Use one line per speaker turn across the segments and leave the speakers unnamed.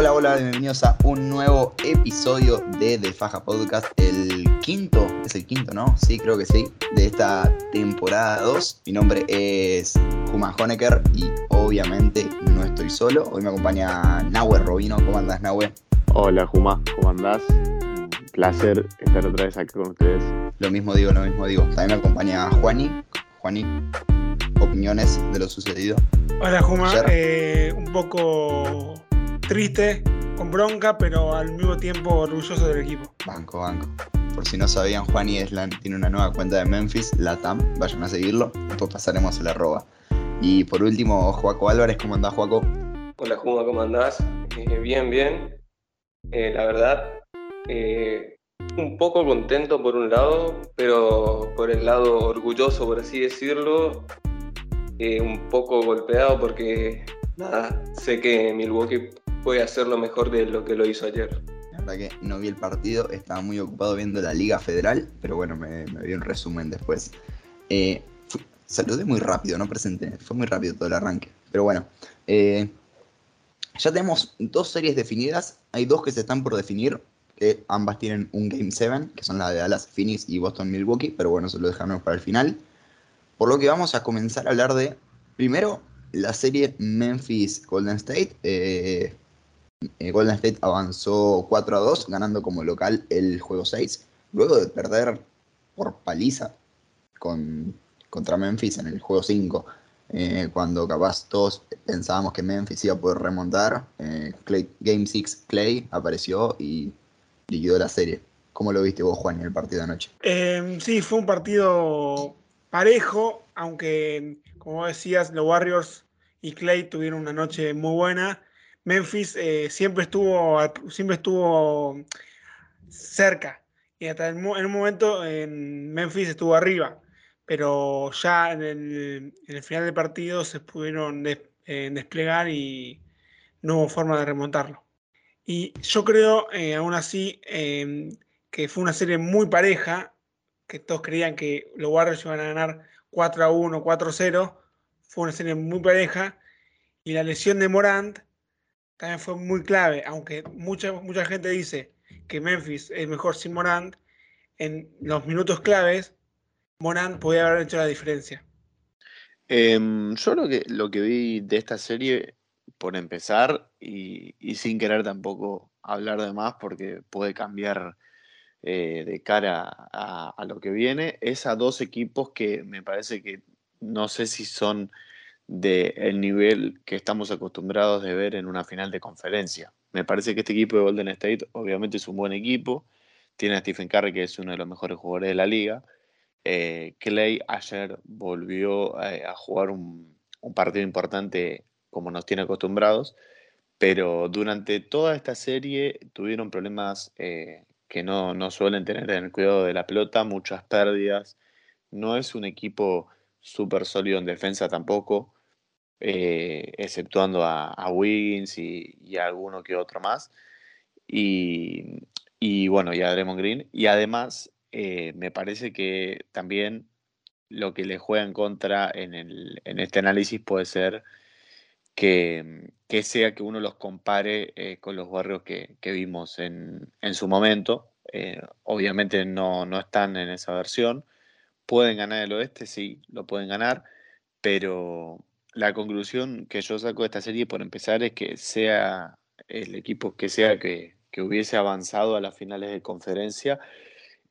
Hola, hola, bienvenidos a un nuevo episodio de The Faja Podcast, el quinto, es el quinto, ¿no? Sí, creo que sí, de esta temporada 2. Mi nombre es Juma Honecker y obviamente no estoy solo. Hoy me acompaña Nahue Robino. ¿Cómo andás, Nahue?
Hola, Juma, ¿cómo andás? Un placer estar otra vez aquí con ustedes.
Lo mismo digo, lo mismo digo. También me acompaña Juani. Juani, opiniones de lo sucedido.
Hola, Juma. Eh, un poco triste, con bronca, pero al mismo tiempo orgulloso del equipo.
Banco, banco. Por si no sabían, Juani es la- tiene una nueva cuenta de Memphis, Latam. Vayan a seguirlo. Después pasaremos el arroba. Y por último, Joaco Álvarez. ¿Cómo andás, Joaco?
Hola Juma, ¿cómo andás? Eh, bien, bien. Eh, la verdad, eh, un poco contento por un lado, pero por el lado orgulloso, por así decirlo, eh, un poco golpeado porque, nada, sé que Milwaukee puede hacerlo mejor de lo que lo hizo ayer.
La verdad que no vi el partido, estaba muy ocupado viendo la Liga Federal, pero bueno, me, me vi un resumen después. Eh, saludé muy rápido, no presenté, fue muy rápido todo el arranque. Pero bueno, eh, ya tenemos dos series definidas, hay dos que se están por definir, que ambas tienen un Game 7, que son la de Dallas Phoenix y Boston Milwaukee, pero bueno, eso lo dejamos para el final. Por lo que vamos a comenzar a hablar de, primero, la serie Memphis Golden State. eh, eh, Golden State avanzó 4 a 2, ganando como local el juego 6, luego de perder por paliza con, contra Memphis en el juego 5. eh, cuando capaz todos pensábamos que Memphis iba a poder remontar, eh, Game 6 Clay apareció y liquidó la serie. ¿Cómo lo viste vos, Juan, en el partido de anoche?
Eh, sí, fue un partido parejo, aunque, como decías, los Warriors y Clay tuvieron una noche muy buena. Memphis eh, siempre, estuvo, siempre estuvo cerca y hasta en un momento en Memphis estuvo arriba, pero ya en el, final del partido se pudieron eh, desplegar y no hubo forma de remontarlo. Y yo creo, eh, aún así, que fue una serie muy pareja, que todos creían que los Warriors iban a ganar 4 a 1, 4 a 0. Fue una serie muy pareja. Y la lesión de Morant también fue muy clave, aunque mucha, mucha gente dice que Memphis es mejor sin Morant, en los minutos claves, Morant podía haber hecho la diferencia.
Em, yo lo que, lo que vi de esta serie, por empezar, y, y sin querer tampoco hablar de más porque puede cambiar eh, de cara a, a lo que viene, es a dos equipos que me parece que no sé si son del nivel que estamos acostumbrados de ver en una final de conferencia. Me parece que este equipo de Golden State obviamente es un buen equipo, tiene a Stephen Curry que es uno de los mejores jugadores de la liga, eh, Clay ayer volvió eh, a jugar un, un partido importante como nos tiene acostumbrados, pero durante toda esta serie tuvieron problemas eh, que no, no suelen tener en el cuidado de la pelota, muchas pérdidas. No es un equipo súper sólido en defensa tampoco, eh, exceptuando a, a Wiggins y, a alguno que otro más. Y, bueno, y a Draymond Green. Y además, eh, me parece que también lo que le juega en contra en, este análisis puede ser que, sea que uno los compare eh, con los barrios que, vimos en, su momento. Obviamente no, no están en esa versión. ¿Pueden ganar el oeste? Sí, lo pueden ganar, pero la conclusión que yo saco de esta serie, por empezar, es que sea el equipo que sea que, que hubiese avanzado a las finales de conferencia,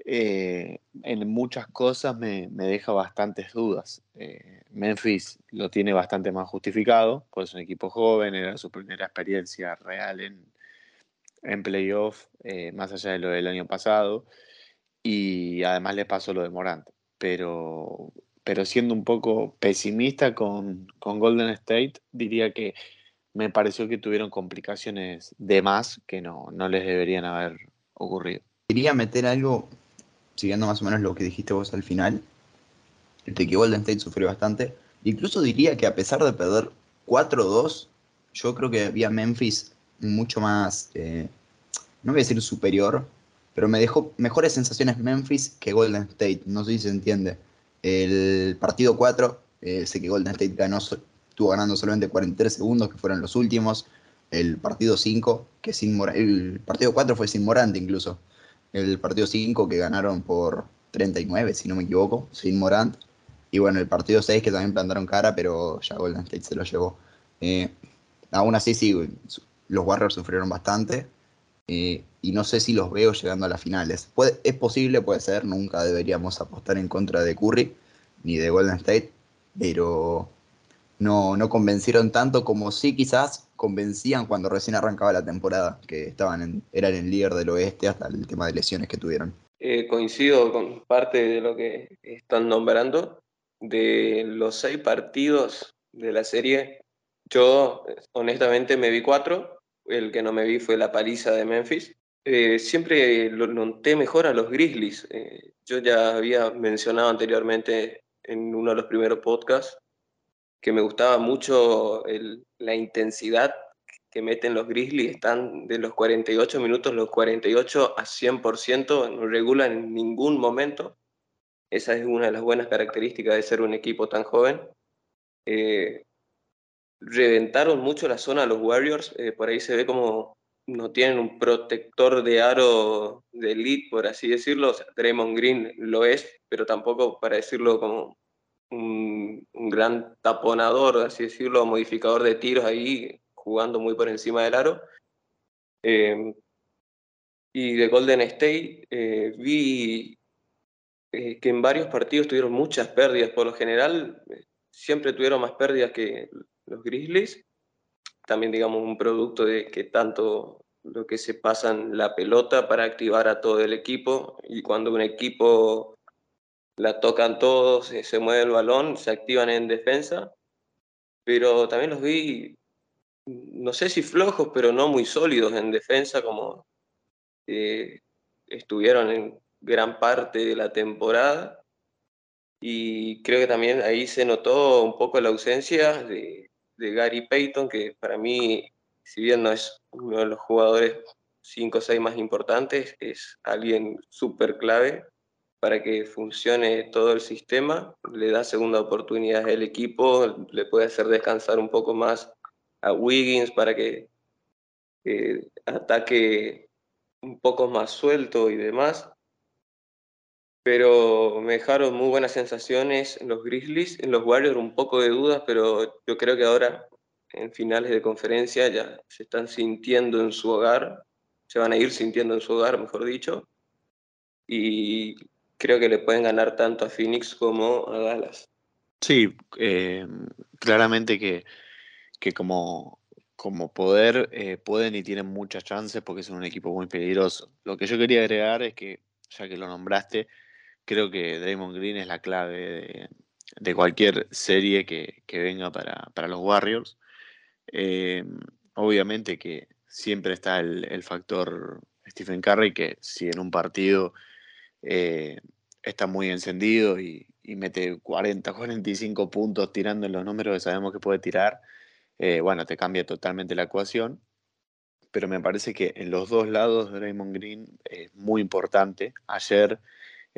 eh, en muchas cosas me, me deja bastantes dudas. Eh, Memphis lo tiene bastante más justificado, pues es un equipo joven, era su primera experiencia real en, en playoff, eh, más allá de lo del año pasado, y además le pasó lo de Morant. Pero, pero siendo un poco pesimista con, con Golden State, diría que me pareció que tuvieron complicaciones de más que no, no les deberían haber ocurrido.
Quería meter algo, siguiendo más o menos lo que dijiste vos al final, de que Golden State sufrió bastante. Incluso diría que a pesar de perder 4-2, yo creo que había Memphis mucho más, eh, no voy a decir superior, pero me dejó mejores sensaciones Memphis que Golden State. No sé si se entiende. El partido 4, eh, sé que Golden State ganó, estuvo ganando solamente 43 segundos, que fueron los últimos. el partido 5, que sin el partido 4 fue sin Morante incluso. El partido 5 que ganaron por 39, si no me equivoco, sin Morant. Y bueno, el partido 6 que también plantaron cara, pero ya Golden State se lo llevó. Eh, aún así, sí, los Warriors sufrieron bastante. Eh, y no sé si los veo llegando a las finales. Puede, es posible, puede ser, nunca deberíamos apostar en contra de Curry ni de Golden State, pero no, no convencieron tanto como sí quizás convencían cuando recién arrancaba la temporada, que estaban en, eran el líder del oeste hasta el tema de lesiones que tuvieron.
Eh, coincido con parte de lo que están nombrando. De los seis partidos de la serie, yo honestamente me vi cuatro. El que no me vi fue la paliza de Memphis. Eh, siempre lo noté mejor a los Grizzlies. Eh, yo ya había mencionado anteriormente en uno de los primeros podcasts que me gustaba mucho la intensidad que meten los Grizzlies. Están de los 48 minutos, los 48 a 100%, no regulan en ningún momento. Esa es una de las buenas características de ser un equipo tan joven. Eh, reventaron mucho la zona los Warriors. Eh, por ahí se ve como no tienen un protector de aro de elite, por así decirlo. Draymond Green lo es, pero tampoco para decirlo como un, gran taponador, así decirlo, modificador de tiros ahí, jugando muy por encima del aro. Em, y de Golden State eh, vi eh, que en varios partidos tuvieron muchas pérdidas. Por lo general, siempre tuvieron más pérdidas que los Grizzlies. También, digamos, un producto de que tanto lo que se pasan la pelota para activar a todo el equipo. Y cuando un equipo la tocan todos, se, mueve el balón, se activan en defensa, pero también los vi, no sé si flojos, pero no muy sólidos en defensa, como eh, estuvieron en gran parte de la temporada. Y creo que también ahí se notó un poco la ausencia de, de Gary Payton, que para mí, si bien no es uno de los jugadores 5 o 6 más importantes, es alguien súper clave para que funcione todo el sistema, le da segunda oportunidad al equipo, le puede hacer descansar un poco más a Wiggins para que ataque un poco más suelto y demás. Pero me dejaron muy buenas sensaciones en los Grizzlies, en los Warriors un poco de dudas, pero yo creo que ahora en finales de conferencia ya se están sintiendo en su hogar, se van a ir sintiendo en su hogar, mejor dicho, y creo que le pueden ganar tanto a Phoenix como a Dallas.
Sí, eh, claramente que, que, como, como poder eh, pueden y tienen muchas chances porque son un equipo muy peligroso. Lo que yo quería agregar es que, ya que lo nombraste, creo que Draymond Green es la clave de, cualquier serie que, venga para, los Warriors. Eh, obviamente que siempre está el, factor Stephen Curry, que si en un partido eh, está muy encendido y, mete 40, 45 puntos tirando en los números que sabemos que puede tirar, eh, bueno, te cambia totalmente la ecuación. Pero me parece que en los dos lados Raymond Green es muy importante. Ayer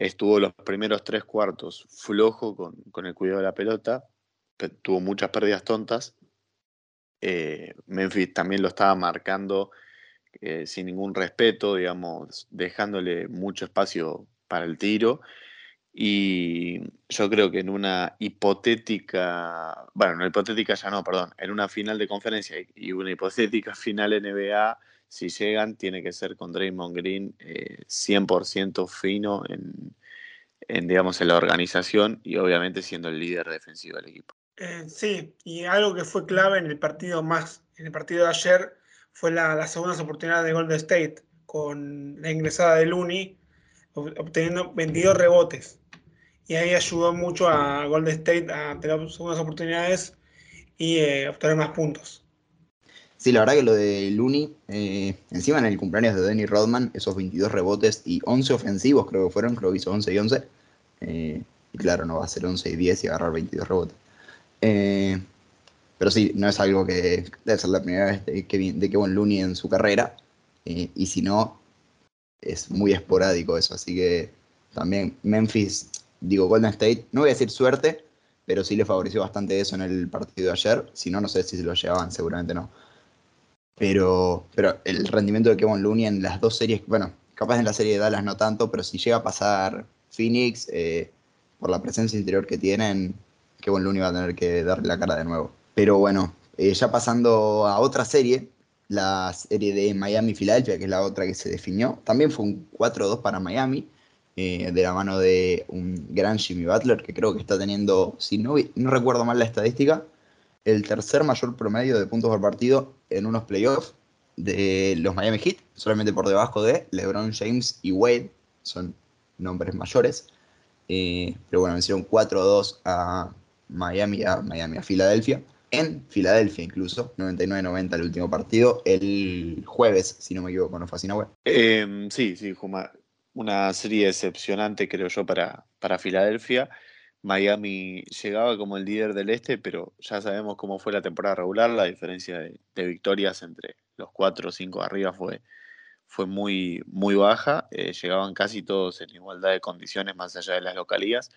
estuvo los primeros tres cuartos flojo con, el cuidado de la pelota, tuvo muchas pérdidas tontas. Eh, Memphis también lo estaba marcando sin ningún respeto, digamos, dejándole mucho espacio para el tiro. Y yo creo que en una hipotética, bueno, una hipotética ya no, perdón, en una final de conferencia y una hipotética final NBA, si llegan, tiene que ser con Draymond Green 100% eh, fino en, en, digamos, en la organización y obviamente siendo el líder defensivo del equipo.
Eh, sí, y algo que fue clave en el partido más, en el partido de ayer, fue la, las segundas oportunidades de Golden State, con la ingresada de Looney, obteniendo 22 rebotes. Y ahí ayudó mucho a Golden State a tener segundas oportunidades y eh, obtener más puntos.
Sí, la verdad que lo de Looney, eh, encima en el cumpleaños de Denny Rodman, esos 22 rebotes y 11 ofensivos creo que fueron, creo que hizo 11 y 11. Eh, y claro, no va a ser 11 y 10 y agarrar 22 rebotes. pero sí, no es algo que debe ser la primera vez de, que, de Kevin Looney en su carrera. y si no, es muy esporádico eso. Así que también Memphis, digo Golden State, no voy a decir suerte, pero sí le favoreció bastante eso en el partido de ayer. Si no, no sé si se lo llevaban, seguramente no. Pero, pero el rendimiento de Kevin Looney en las dos series, bueno, capaz en la serie de Dallas no tanto, pero si llega a pasar Phoenix, eh, por la presencia interior que tienen, Kevin Looney va a tener que darle la cara de nuevo. Pero bueno, eh, ya pasando a otra serie, la serie de Miami-Filadelfia, que es la otra que se definió, también fue un 4-2 para Miami, eh, de la mano de un gran Jimmy Butler, que creo que está teniendo, si no, no recuerdo mal la estadística, el tercer mayor promedio de puntos por partido en unos playoffs de los Miami Heat, solamente por debajo de LeBron James y Wade, son nombres mayores. Eh, pero bueno, vencieron 4-2 a Miami, a Miami, a Filadelfia. En Filadelfia incluso, 99-90 el último partido, el jueves, si no me equivoco, ¿no fue así, no,
eh, Sí, sí, Juma. Una serie decepcionante, creo yo, para, para Filadelfia. Miami llegaba como el líder del este, pero ya sabemos cómo fue la temporada regular, la diferencia de, victorias entre los cuatro o cinco arriba fue, fue muy, muy baja, eh, llegaban casi todos en igualdad de condiciones más allá de las localías,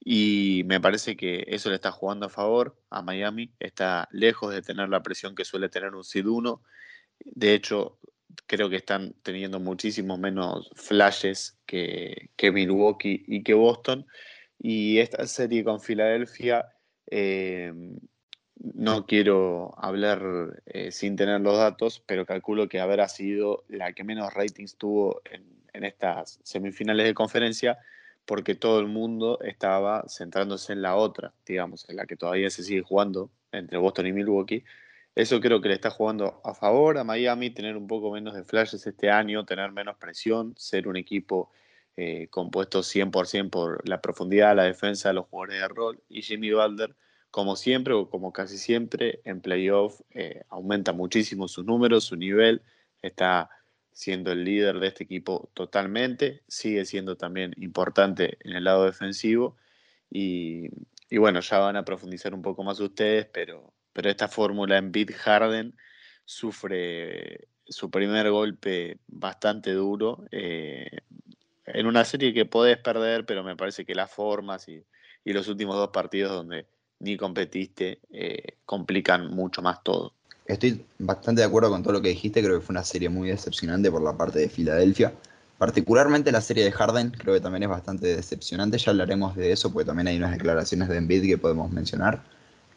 y me parece que eso le está jugando a favor a Miami, está lejos de tener la presión que suele tener un SID 1, de hecho creo que están teniendo muchísimos menos flashes que, que Milwaukee y que Boston, y esta serie con Filadelfia, eh, no quiero hablar eh, sin tener los datos, pero calculo que habrá sido la que menos ratings tuvo en, estas semifinales de conferencia, porque todo el mundo estaba centrándose en la otra, digamos, en la que todavía se sigue jugando entre Boston y Milwaukee. Eso creo que le está jugando a favor a Miami, tener un poco menos de flashes este año, tener menos presión, ser un equipo eh, compuesto 100% por la profundidad, la defensa, los jugadores de rol y Jimmy Butler, como siempre o como casi siempre en playoff, eh, aumenta muchísimo sus números, su nivel, está siendo el líder de este equipo totalmente, sigue siendo también importante en el lado defensivo y, bueno, ya van a profundizar un poco más ustedes, pero, pero esta fórmula en Beat Harden sufre su primer golpe bastante duro. Eh, en una serie que podés perder, pero me parece que las formas y, los últimos dos partidos donde ni competiste eh, complican mucho más todo.
Estoy bastante de acuerdo con todo lo que dijiste, creo que fue una serie muy decepcionante por la parte de Filadelfia. Particularmente la serie de Harden, creo que también es bastante decepcionante, ya hablaremos de eso, porque también hay unas declaraciones de Embiid que podemos mencionar.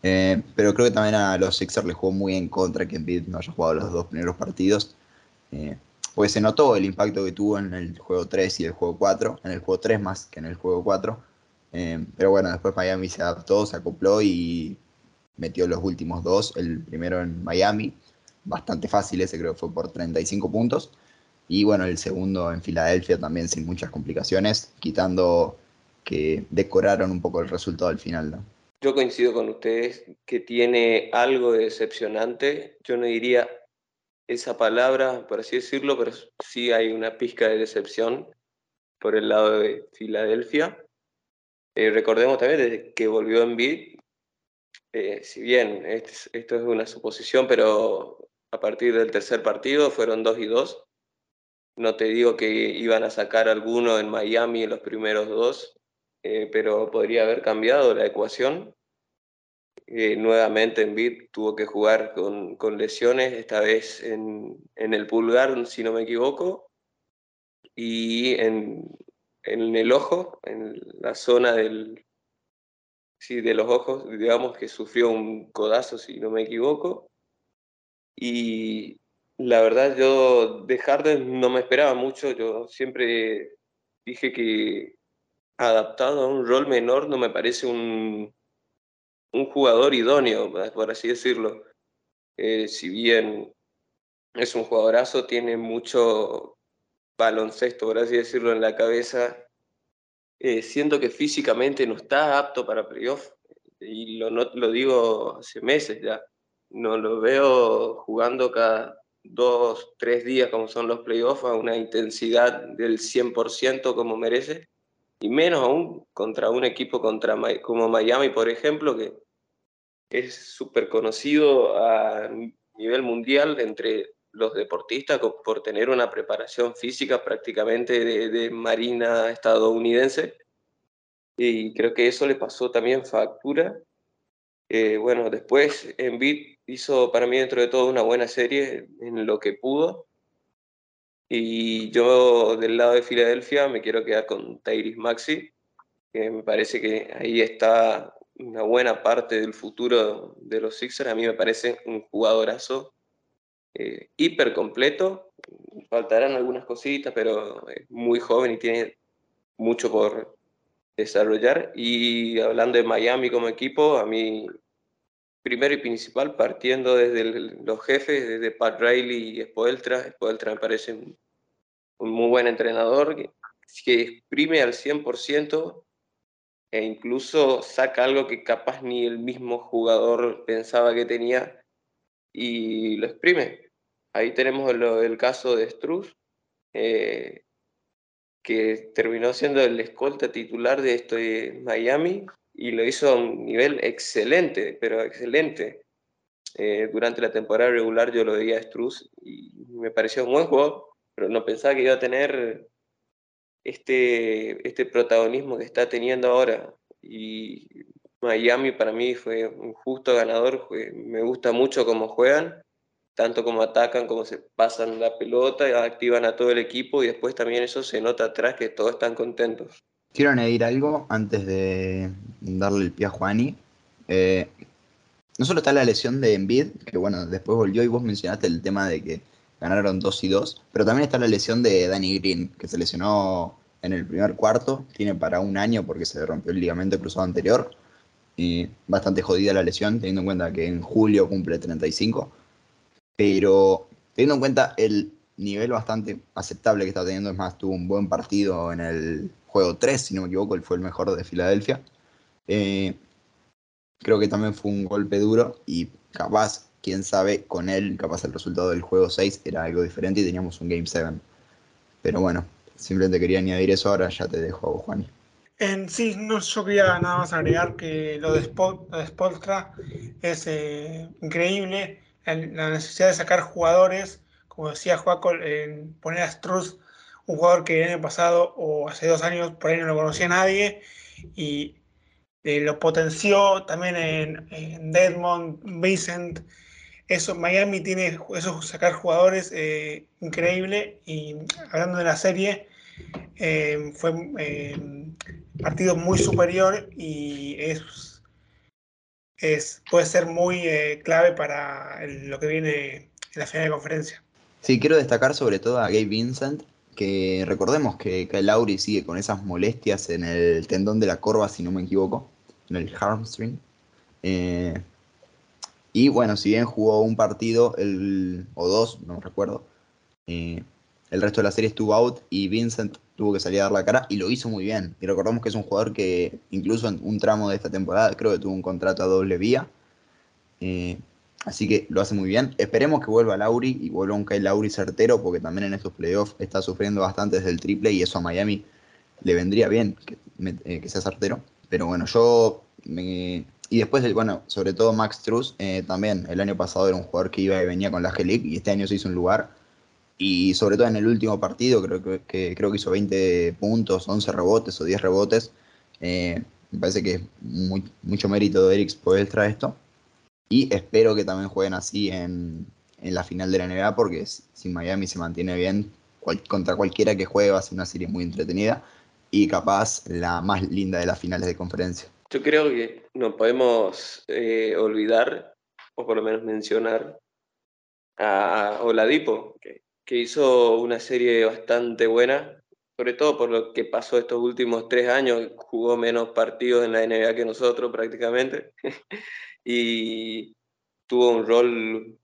Eh, pero creo que también a los Sixers les jugó muy en contra que Embiid no haya jugado los dos primeros partidos. Eh, pues se notó el impacto que tuvo en el juego 3 y el juego 4, en el juego 3 más que en el juego 4. Eh, pero bueno, después Miami se adaptó, se acopló y metió los últimos dos, el primero en Miami, bastante fácil, ese creo que fue por 35 puntos. Y bueno, el segundo en Filadelfia también sin muchas complicaciones, quitando que decoraron un poco el resultado al final.
Yo coincido con ustedes que tiene algo de decepcionante. Yo no diría esa palabra, por así decirlo, pero sí hay una pizca de decepción por el lado de Filadelfia. Eh, recordemos también que volvió en beat, eh, si bien esto es una suposición, pero a partir del tercer partido fueron dos y dos. No te digo que iban a sacar alguno en Miami en los primeros dos, eh, pero podría haber cambiado la ecuación. Eh, nuevamente en Bid tuvo que jugar con, con lesiones, esta vez en, en, el pulgar, si no me equivoco, y en, en, el ojo, en la zona del, sí, de los ojos, digamos que sufrió un codazo, si no me equivoco. Y la verdad yo de Harden no me esperaba mucho, yo siempre dije que adaptado a un rol menor no me parece un, un jugador idóneo, por así decirlo. Eh, si bien es un jugadorazo, tiene mucho baloncesto, por así decirlo, en la cabeza. Eh, siento que físicamente no está apto para playoff. Y lo, lo digo hace meses ya. No lo veo jugando cada dos, tres días como son los playoffs a una intensidad del 100% como merece. Y menos aún contra un equipo contra, como Miami, por ejemplo, que es súper conocido a nivel mundial entre los deportistas por tener una preparación física prácticamente de, marina estadounidense. Y creo que eso le pasó también factura. Eh, bueno, después en BIT hizo para mí dentro de todo una buena serie en lo que pudo. Y yo del lado de Filadelfia me quiero quedar con Tyrese Maxi, que me parece que ahí está una buena parte del futuro de los Sixers. A mí me parece un jugadorazo eh, hiper completo. Faltarán algunas cositas, pero es muy joven y tiene mucho por desarrollar. Y hablando de Miami como equipo, a mí, primero y principal, partiendo desde los jefes, desde Pat Riley y Spoeltra, Spoeltra me parece un, muy buen entrenador que, exprime al 100% e incluso saca algo que capaz ni el mismo jugador pensaba que tenía y lo exprime. Ahí tenemos el, caso de Struz, eh, que terminó siendo el escolta titular de esto Miami y lo hizo a un nivel excelente, pero excelente. Eh, durante la temporada regular yo lo veía a Struz y me pareció un buen juego, pero no pensaba que iba a tener este, este protagonismo que está teniendo ahora. Y Miami para mí fue un justo ganador, me gusta mucho cómo juegan, tanto como atacan, como se pasan la pelota, activan a todo el equipo y después también eso se nota atrás que todos están contentos.
Quiero añadir algo antes de darle el pie a Juani. Eh, no solo está la lesión de Embiid, que bueno, después volvió y vos mencionaste el tema de que ganaron 2 y 2, pero también está la lesión de Danny Green, que se lesionó en el primer cuarto, tiene para un año porque se rompió el ligamento cruzado anterior, y bastante jodida la lesión, teniendo en cuenta que en julio cumple 35, pero teniendo en cuenta el nivel bastante aceptable que está teniendo, es más, tuvo un buen partido en el juego 3, si no me equivoco, él fue el mejor de Filadelfia. Eh, creo que también fue un golpe duro y capaz quién sabe, con él, capaz el resultado del juego 6 era algo diferente y teníamos un Game 7. Pero bueno, simplemente quería añadir eso, ahora ya te dejo a vos, Juan.
En sí, no, yo quería nada más agregar que lo de, Spol, Spolstra es eh, increíble, la necesidad de sacar jugadores, como decía Joaco, en poner a un jugador que el año pasado o hace dos años por ahí no lo conocía nadie, y eh, lo potenció también en, en Deadmond, Vincent, eso, Miami tiene eso, sacar jugadores eh, increíble y hablando de la serie, eh, fue eh, partido muy superior y es, es puede ser muy eh, clave para lo que viene en la final de conferencia.
Sí, quiero destacar sobre todo a Gabe Vincent, que recordemos que Kyle Lowry sigue con esas molestias en el tendón de la corva, si no me equivoco, en el hamstring. Eh, y bueno, si bien jugó un partido el, o dos, no recuerdo, eh, el resto de la serie estuvo out y Vincent tuvo que salir a dar la cara y lo hizo muy bien. Y recordamos que es un jugador que incluso en un tramo de esta temporada creo que tuvo un contrato a doble vía. Eh, así que lo hace muy bien. Esperemos que vuelva Lauri y vuelva un Kyle Lauri certero porque también en estos playoffs está sufriendo bastante desde el triple y eso a Miami le vendría bien que, eh, sea certero. Pero bueno, yo me, y después, bueno, sobre todo Max Truss, eh, también el año pasado era un jugador que iba y venía con la G-League y este año se hizo un lugar. Y sobre todo en el último partido, creo que, creo que hizo 20 puntos, 11 rebotes o 10 rebotes. Eh, me parece que es mucho mérito de Eric traer esto. Y espero que también jueguen así en, en, la final de la NBA, porque si Miami se mantiene bien, contra cualquiera que juegue va a ser una serie muy entretenida y capaz la más linda de las finales de conferencia.
Yo creo que no podemos eh, olvidar, o por lo menos mencionar, a Oladipo, que, que hizo una serie bastante buena, sobre todo por lo que pasó estos últimos tres años, jugó menos partidos en la NBA que nosotros prácticamente, y tuvo un rol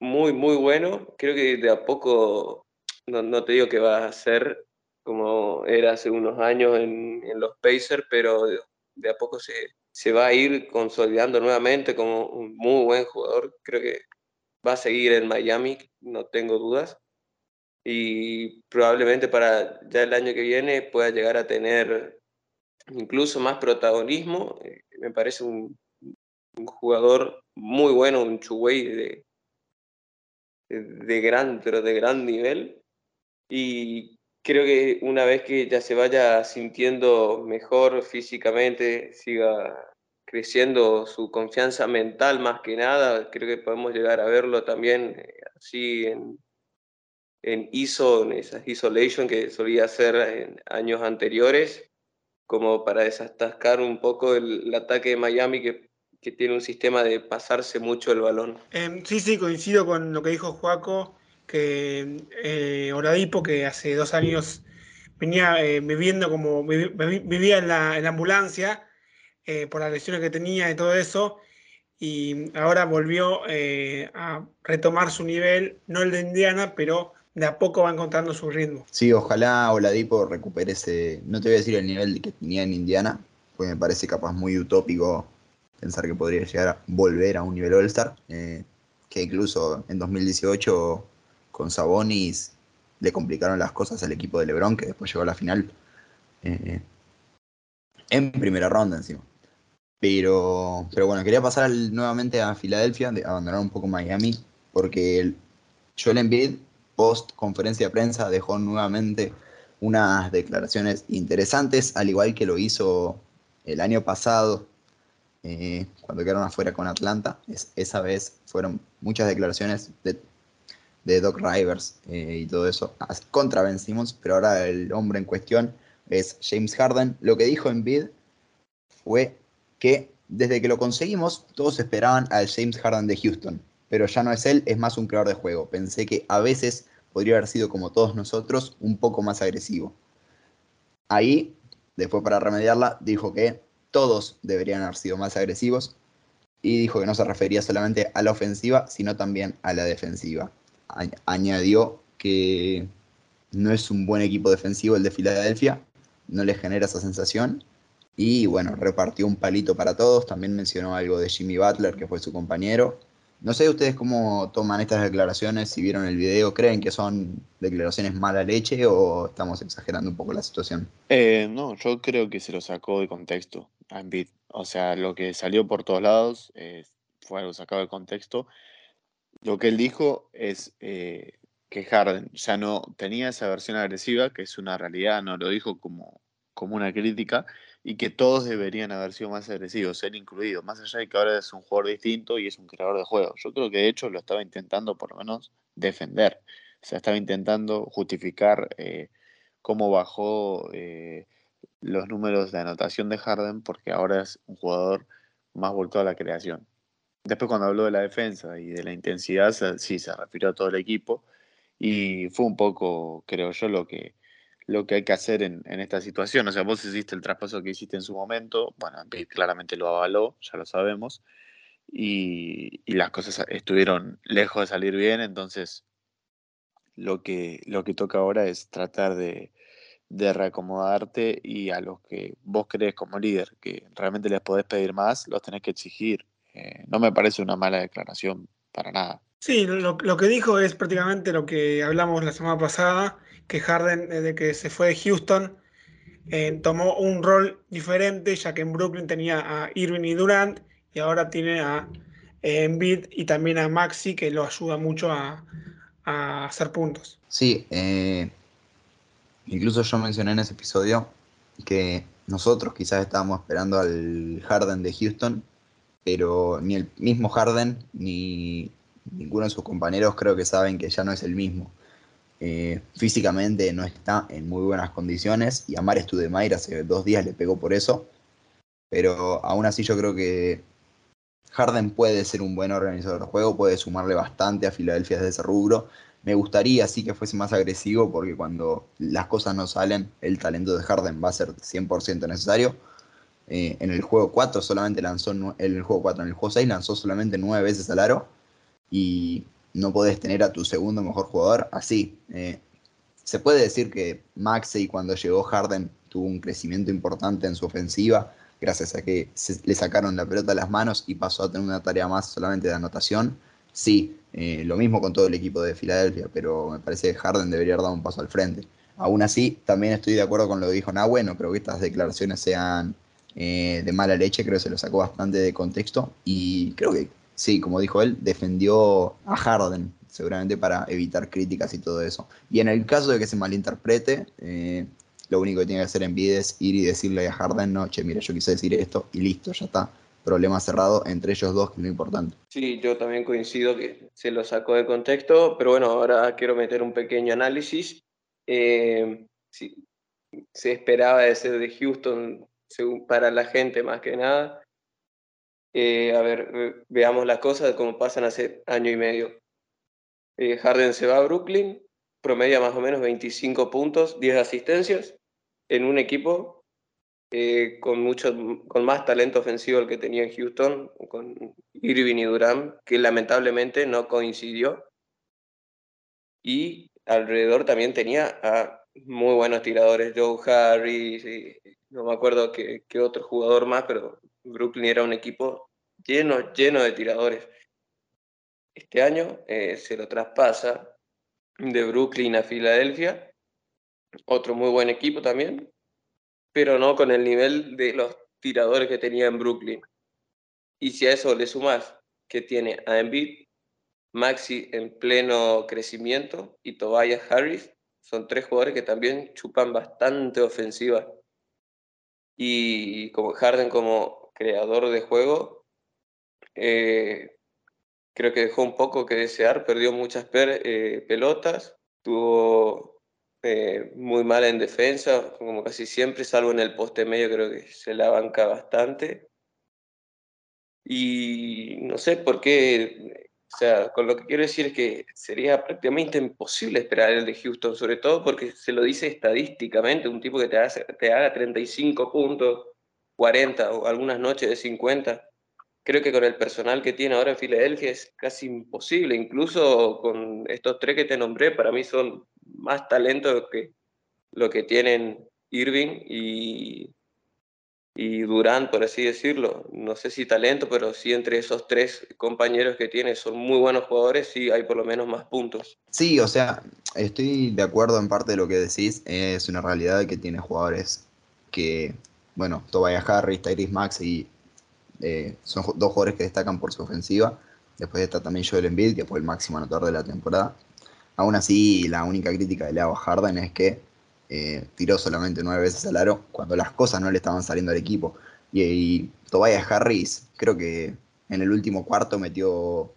muy, muy bueno. Creo que de a poco, no, no te digo que va a ser como era hace unos años en, en los Pacers, pero de a poco se, se va a ir consolidando nuevamente como un muy buen jugador. Creo que va a seguir en Miami, no tengo dudas. Y probablemente para ya el año que viene pueda llegar a tener incluso más protagonismo. Eh, me parece un, un jugador muy bueno, un Chuwei de, de, gran, pero de gran nivel. Y creo que una vez que ya se vaya sintiendo mejor físicamente, siga creciendo su confianza mental más que nada. Creo que podemos llegar a verlo también eh, así en, en ISO, en esas isolation que solía hacer en años anteriores, como para desatascar un poco el, ataque de Miami que, que, tiene un sistema de pasarse mucho el balón.
Em, sí, sí, coincido con lo que dijo Juaco, que eh, Oradipo, que hace dos años venía eh, viviendo como vivía en la, en la ambulancia eh, por las lesiones que tenía y todo eso, y ahora volvió eh, a retomar su nivel, no el de Indiana, pero de a poco va encontrando su ritmo.
Sí, ojalá Oladipo recupere ese, no te voy a decir el nivel que tenía en Indiana, porque me parece capaz muy utópico pensar que podría llegar a volver a un nivel All-Star, eh, que incluso en 2018 con Sabonis le complicaron las cosas al equipo de LeBron, que después llegó a la final eh, en primera ronda encima. Pero, pero bueno, quería pasar nuevamente a Filadelfia, de abandonar un poco Miami, porque el Joel Embiid post conferencia de prensa dejó nuevamente unas declaraciones interesantes, al igual que lo hizo el año pasado eh, cuando quedaron afuera con Atlanta. esa vez fueron muchas declaraciones de, Doc Rivers eh, y todo eso contra Ben Simmons, pero ahora el hombre en cuestión es James Harden. Lo que dijo Embiid fue que desde que lo conseguimos todos esperaban al James Harden de Houston pero ya no es él, es más un creador de juego. Pensé que a veces podría haber sido como todos nosotros, un poco más agresivo. Ahí, después para remediarla, dijo que todos deberían haber sido más agresivos y dijo que no se refería solamente a la ofensiva, sino también a la defensiva. añadió que no es un buen equipo defensivo el de Filadelfia, no les genera esa sensación. Y bueno, repartió un palito para todos. También mencionó algo de Jimmy Butler, que fue su compañero. No sé ustedes cómo toman estas declaraciones, si vieron el video, ¿creen que son declaraciones mala leche o estamos exagerando un poco la situación?
Eh, no, yo creo que se lo sacó de contexto a. O sea, lo que salió por todos lados eh, fue algo sacado de contexto. Lo que él dijo es eh, que Harden ya no tenía esa versión agresiva, que es una realidad, no lo dijo como, como una crítica, y que todos deberían haber sido más agresivos, él incluido, más allá de que ahora es un jugador distinto y es un creador de juego. Yo creo que de hecho lo estaba intentando por lo menos defender, o sea, estaba intentando justificar eh, cómo bajó eh, los números de anotación de Harden, porque ahora es un jugador más volcado a la creación. Después cuando habló de la defensa y de la intensidad, sí, se refirió a todo el equipo y fue un poco, creo yo, lo que lo que hay que hacer en, esta situación. O sea, vos hiciste el traspaso que hiciste en su momento, bueno, claramente lo avaló, ya lo sabemos, y, las cosas estuvieron lejos de salir bien, entonces lo que, lo que toca ahora es tratar de, reacomodarte y a los que vos crees como líder que realmente les podés pedir más, los tenés que exigir. Eh, no me parece una mala declaración para nada.
Sí, lo, lo, que dijo es prácticamente lo que hablamos la semana pasada, que Harden, desde que se fue de Houston, eh, tomó un rol diferente, ya que en Brooklyn tenía a Irving y Durant, y ahora tiene a eh, Embiid y también a Maxi, que lo ayuda mucho a, hacer puntos.
Sí, eh, incluso yo mencioné en ese episodio que nosotros quizás estábamos esperando al Harden de Houston, pero ni el mismo Harden ni ninguno de sus compañeros creo que saben que ya no es el mismo. Eh, físicamente no está en muy buenas condiciones y a Mar Studemayer hace dos días le pegó por eso. Pero aún así yo creo que Harden puede ser un buen organizador de juego, puede sumarle bastante a Filadelfia desde ese rubro. Me gustaría sí que fuese más agresivo porque cuando las cosas no salen, el talento de Harden va a ser 100% necesario. Eh, en el juego 4 solamente lanzó, en el juego 4, en el juego 6 lanzó solamente 9 veces al aro y no podés tener a tu segundo mejor jugador así. Eh, se puede decir que Maxey cuando llegó Harden tuvo un crecimiento importante en su ofensiva, gracias a que le sacaron la pelota a las manos y pasó a tener una tarea más solamente de anotación. Sí, eh, lo mismo con todo el equipo de Filadelfia, pero me parece que Harden debería haber un paso al frente. Aún así, también estoy de acuerdo con lo que dijo Nahue, no creo que estas declaraciones sean eh, de mala leche, creo que se lo sacó bastante de contexto y creo que sí, como dijo él, defendió a Harden, seguramente para evitar críticas y todo eso. Y en el caso de que se malinterprete, eh, lo único que tiene que hacer en vida es ir y decirle a Harden, no, che, mira, yo quise decir esto y listo, ya está. Problema cerrado entre ellos dos, que es lo importante.
Sí, yo también coincido que se lo sacó de contexto, pero bueno, ahora quiero meter un pequeño análisis. Eh, se esperaba de ser de Houston según, para la gente más que nada. Eh, a ver, veamos las cosas como pasan hace año y medio. Eh, Harden se va a Brooklyn, promedia más o menos 25 puntos, 10 asistencias, en un equipo eh, con, mucho, con más talento ofensivo el que tenía en Houston, con Irving y Durán, que lamentablemente no coincidió. Y alrededor también tenía a muy buenos tiradores, Joe Harris, no me acuerdo qué, otro jugador más, pero Brooklyn era un equipo lleno, lleno de tiradores. Este año eh, se lo traspasa de Brooklyn a Filadelfia, otro muy buen equipo también, pero no con el nivel de los tiradores que tenía en Brooklyn. Y si a eso le sumas que tiene a Embiid, Maxi en pleno crecimiento y Tobias Harris, son tres jugadores que también chupan bastante ofensiva. Y como Harden como creador de juego, eh, creo que dejó un poco que desear, perdió muchas eh, pelotas, tuvo eh, muy mal en defensa, como casi siempre, salvo en el poste medio, creo que se la banca bastante. Y no sé por qué o sea, con lo que quiero decir es que sería prácticamente imposible esperar el de Houston, sobre todo porque se lo dice estadísticamente, un tipo que te, hace, te haga 35 puntos, 40 o algunas noches de 50. Creo que con el personal que tiene ahora en Filadelfia es casi imposible, incluso con estos tres que te nombré, para mí son más talentos que lo que tienen Irving y, y Durán, por así decirlo. No sé si talento, pero sí entre esos tres compañeros que tiene son muy buenos jugadores, sí hay por lo menos más puntos.
Sí, o sea, estoy de acuerdo en parte de lo que decís. Es una realidad que tiene jugadores que, bueno, Tobias Harris, Tyrese Max y eh, son dos jugadores que destacan por su ofensiva. Después está también Joel Embiid, que fue el máximo anotador de la temporada. Aún así, la única crítica que le hago a Harden es que eh, tiró solamente nueve veces al aro cuando las cosas no le estaban saliendo al equipo. Y, Tobias Harris, creo que en el último cuarto metió,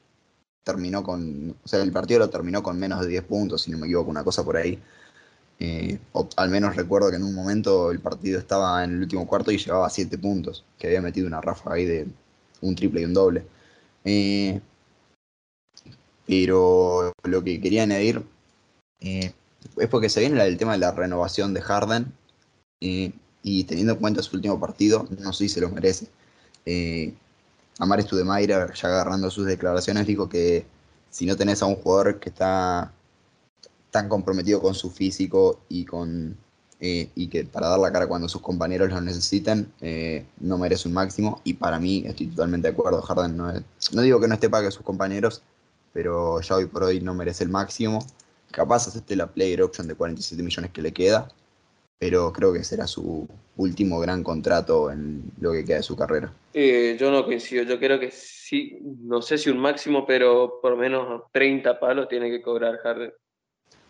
terminó con, o sea, el partido lo terminó con menos de 10 puntos, si no me equivoco, una cosa por ahí. Eh, al menos recuerdo que en un momento el partido estaba en el último cuarto y llevaba 7 puntos, que había metido una rafa ahí de un triple y un doble. Eh, pero lo que quería añadir es porque se viene el tema de la renovación de Harden y teniendo en cuenta su último partido, no sé si se lo merece. Eh, Amar Studemeyer, ya agarrando sus declaraciones, dijo que si no tenés a un jugador que está tan comprometido con su físico y con eh, y que para dar la cara cuando sus compañeros lo necesiten, eh, no merece un máximo. Y para mí, estoy totalmente de acuerdo, Harden no, no digo que no esté para que sus compañeros, pero ya hoy por hoy no merece el máximo. Capaz acepte la player option de 47 millones que le queda, pero creo que será su último gran contrato en lo que queda de su carrera.
Eh, yo no coincido, yo creo que sí, no sé si un máximo, pero por lo menos 30 palos tiene que cobrar Harden.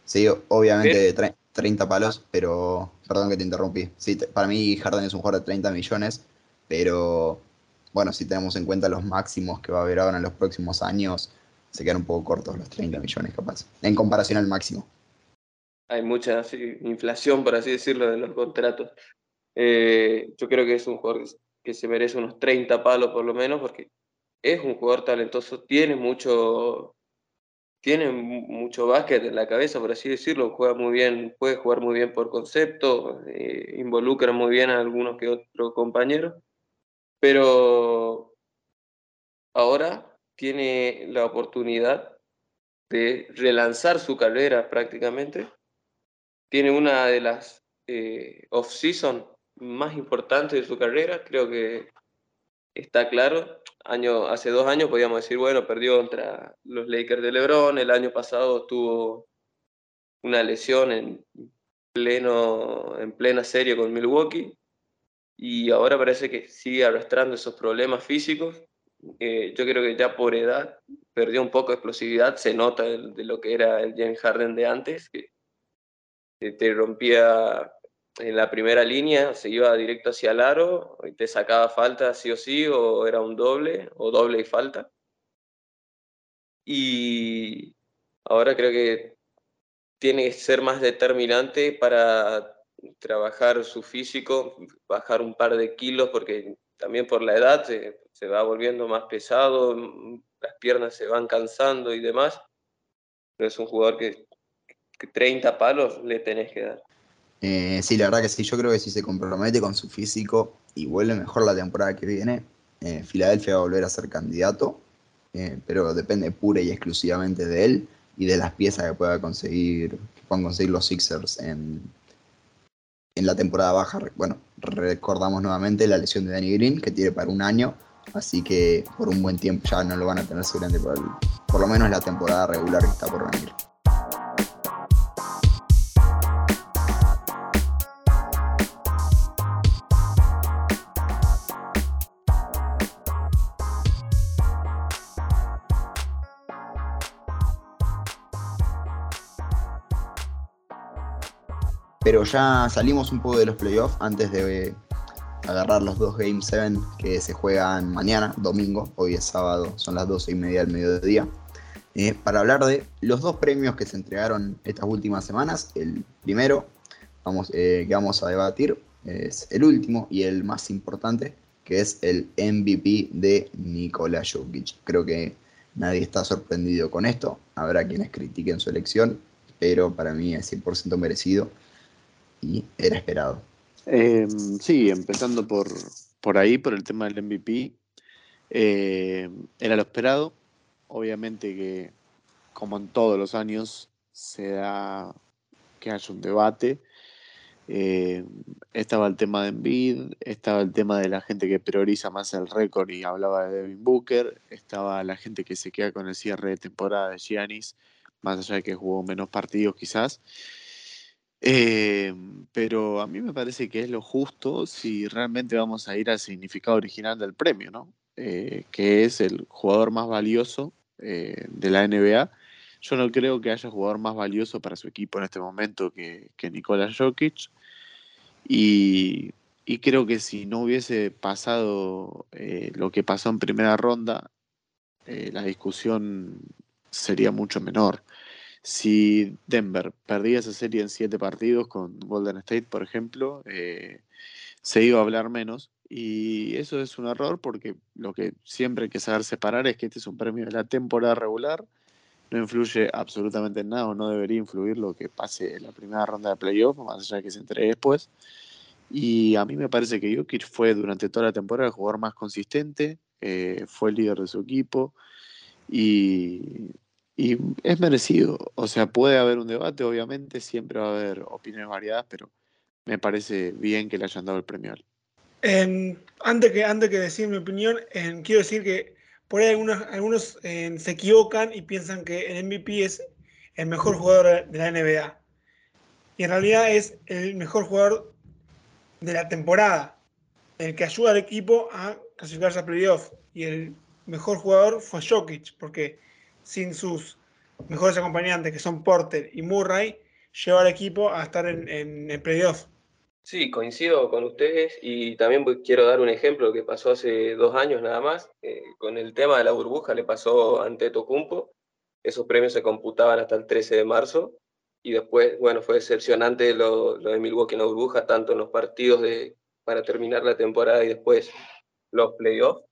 Sí, obviamente 30 palos, pero perdón que te interrumpí. Sí, para mí Harden es un jugador de 30 millones, pero bueno, si tenemos en cuenta los máximos que va a haber ahora en los próximos años, se quedan un poco cortos los 30 millones capaz, en comparación al máximo.
Hay mucha inflación, por así decirlo, de los contratos. Eh, yo creo que es un jugador que se merece unos 30 palos por lo menos, porque es un jugador talentoso, tiene mucho, tiene mucho básquet en la cabeza, por así decirlo, juega muy bien, puede jugar muy bien por concepto, eh, involucra muy bien a algunos que otros compañeros, pero ahora tiene la oportunidad de relanzar su carrera prácticamente. Tiene una de las eh, off-season más importantes de su carrera, creo que está claro. Año, hace dos años podíamos decir, bueno, perdió contra los Lakers de LeBron, el año pasado tuvo una lesión en, pleno, en plena serie con Milwaukee y ahora parece que sigue arrastrando esos problemas físicos eh, yo creo que ya por edad perdió un poco de explosividad, se nota de, lo que era el James Harden de antes, que, te rompía en la primera línea, se iba directo hacia el aro, y te sacaba falta sí o sí, o era un doble, o doble y falta. Y ahora creo que tiene que ser más determinante para trabajar su físico, bajar un par de kilos, porque también por la edad se, va volviendo más pesado, las piernas se van cansando y demás. Pero es un jugador que, 30 palos le tenés que dar.
Eh, sí, la verdad que sí, yo creo que si se compromete con su físico y vuelve mejor la temporada que viene, eh, Filadelfia va a volver a ser candidato, eh, pero depende pura y exclusivamente de él y de las piezas que pueda conseguir, que puedan conseguir los Sixers en, en la temporada baja. Bueno, recordamos nuevamente la lesión de Danny Green, que tiene para un año, así que por un buen tiempo ya no lo van a tener seguramente por, por lo menos la temporada regular que está por venir. Pero ya salimos un poco de los playoffs antes de agarrar los dos Game 7 que se juegan mañana, domingo. Hoy es sábado, son las 12 y media del mediodía. Eh, para hablar de los dos premios que se entregaron estas últimas semanas. El primero vamos, eh, que vamos a debatir es el último y el más importante, que es el MVP de Nikola Jokic. Creo que nadie está sorprendido con esto. Habrá quienes critiquen su elección, pero para mí es 100% merecido y era esperado.
Em, sí, empezando por, por ahí, por el tema del MVP, eh, era lo esperado. Obviamente que, como en todos los años, se da que haya un debate. Eh, estaba el tema de Embiid, estaba el tema de la gente que prioriza más el récord y hablaba de Devin Booker, estaba la gente que se queda con el cierre de temporada de Giannis, más allá de que jugó menos partidos quizás. Eh, pero a mí me parece que es lo justo si realmente vamos a ir al significado original del premio, ¿no? Eh, que es el jugador más valioso eh, de la NBA. Yo no creo que haya jugador más valioso para su equipo en este momento que, que Nikola Jokic. Y, y, creo que si no hubiese pasado lo que pasó en primera ronda, la discusión sería mucho menor si Denver perdía esa serie en siete partidos con Golden State, por ejemplo, eh, se iba a hablar menos. Y eso es un error porque lo que siempre hay que saber separar es que este es un premio de la temporada regular. No influye absolutamente en nada o no debería influir lo que pase en la primera ronda de playoff, más allá de que se entregue después. Y a mí me parece que Jokic fue durante toda la temporada el jugador más consistente, eh, fue el líder de su equipo y y es merecido. O sea, puede haber un debate, obviamente, siempre va a haber opiniones variadas, pero me parece bien que le hayan dado el premio
antes, que, antes que decir mi opinión, quiero decir que por ahí algunos, algunos se equivocan y piensan que el MVP es el mejor jugador de la NBA. Y en realidad es el mejor jugador de la temporada, el que ayuda al equipo a clasificarse a playoff. Y el mejor jugador fue Jokic, porque sin sus mejores acompañantes, que son Porter y Murray, lleva al equipo a estar en, en, en playoff.
Sí, coincido con ustedes y también quiero dar un ejemplo que pasó hace dos años nada más. Eh, con el tema de la burbuja le pasó ante Tocumpo. Esos premios se computaban hasta el 13 de marzo y después, bueno, fue decepcionante lo, lo de Milwaukee en la burbuja, tanto en los partidos de, para terminar la temporada y después los playoffs.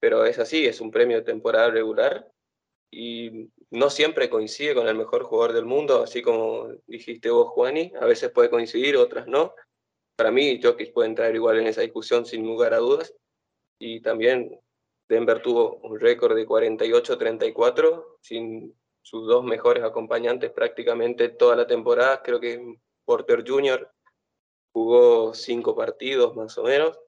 Pero es así, es un premio de temporada regular y no siempre coincide con el mejor jugador del mundo, así como dijiste vos, Juani, a veces puede coincidir, otras no. Para mí, Jokic puede entrar igual en esa discusión sin lugar a dudas. Y también Denver tuvo un récord de 48-34 sin sus dos mejores acompañantes prácticamente toda la temporada. Creo que Porter Jr. jugó cinco partidos más o menos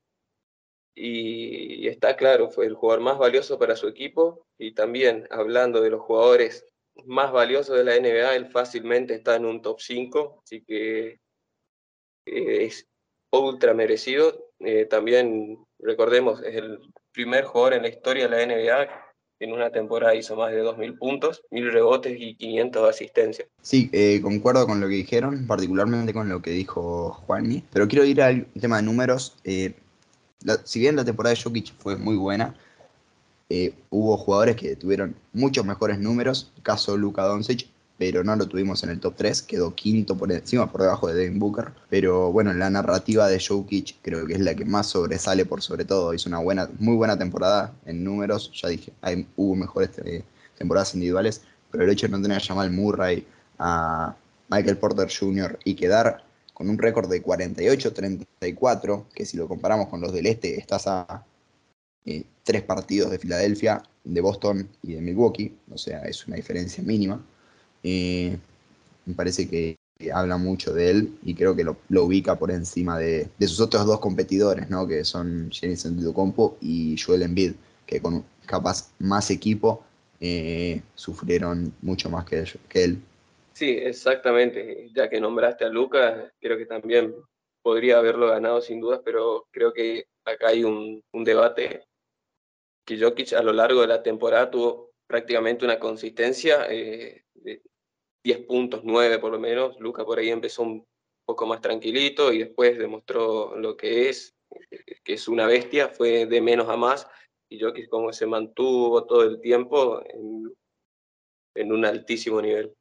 y, está claro, fue el jugador más valioso para su equipo y también hablando de los jugadores más valiosos de la NBA, él fácilmente está en un top 5, así que eh, es ultra merecido. Eh, también recordemos, es el primer jugador en la historia de la NBA en una temporada hizo más de 2.000 puntos, 1.000 rebotes y 500 asistencias.
Sí, eh, concuerdo con lo que dijeron, particularmente con lo que dijo Juanmi, pero quiero ir al tema de números. Si bien la temporada de Jokic fue muy buena, eh, hubo jugadores que tuvieron muchos mejores números, caso Luka Doncic, pero no lo tuvimos en el top 3, quedó quinto por encima, por debajo de Devin Booker. Pero bueno, la narrativa de Jokic creo que es la que más sobresale por sobre todo. Hizo una buena, muy buena temporada en números, ya dije, hubo mejores eh, temporadas individuales, pero el hecho de no tener a Jamal Murray, a Michael Porter Jr. y quedar con un récord de 48-34, que si lo comparamos con los del este, estás a eh, tres partidos de Filadelfia, de Boston y de Milwaukee, o sea, es una diferencia mínima. Eh, me parece que habla mucho de él y creo que lo, ubica por encima de, sus otros dos competidores, ¿no? que son Giannis Antetokounmpo y Joel Embiid, que con capaz más equipo eh, sufrieron mucho más que él.
Sí, exactamente. Ya que nombraste a Lucas, creo que también podría haberlo ganado sin dudas, pero creo que acá hay un, debate que Jokic a lo largo de la temporada tuvo prácticamente una consistencia eh, de 10 puntos, 9 por lo menos. Luca por ahí empezó un poco más tranquilito y después demostró lo que es, que es una bestia, fue de menos a más. Y Jokic como se mantuvo todo el tiempo en un altísimo nivel.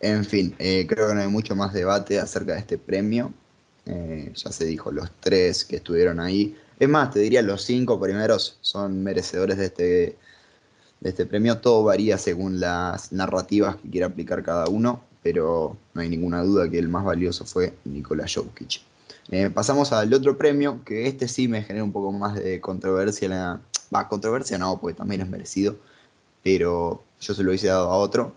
En fin, eh, creo que no hay mucho más debate acerca de este premio. Eh, ya se dijo, los tres que estuvieron ahí. Es más, te diría, los cinco primeros son merecedores de este, de este premio. Todo varía según las narrativas que quiera aplicar cada uno, pero no hay ninguna duda que el más valioso fue Nikola Jokic. Eh, pasamos al otro premio, que este sí me genera un poco más de controversia. Va, controversia no, porque también es merecido, pero yo se lo hubiese dado a otro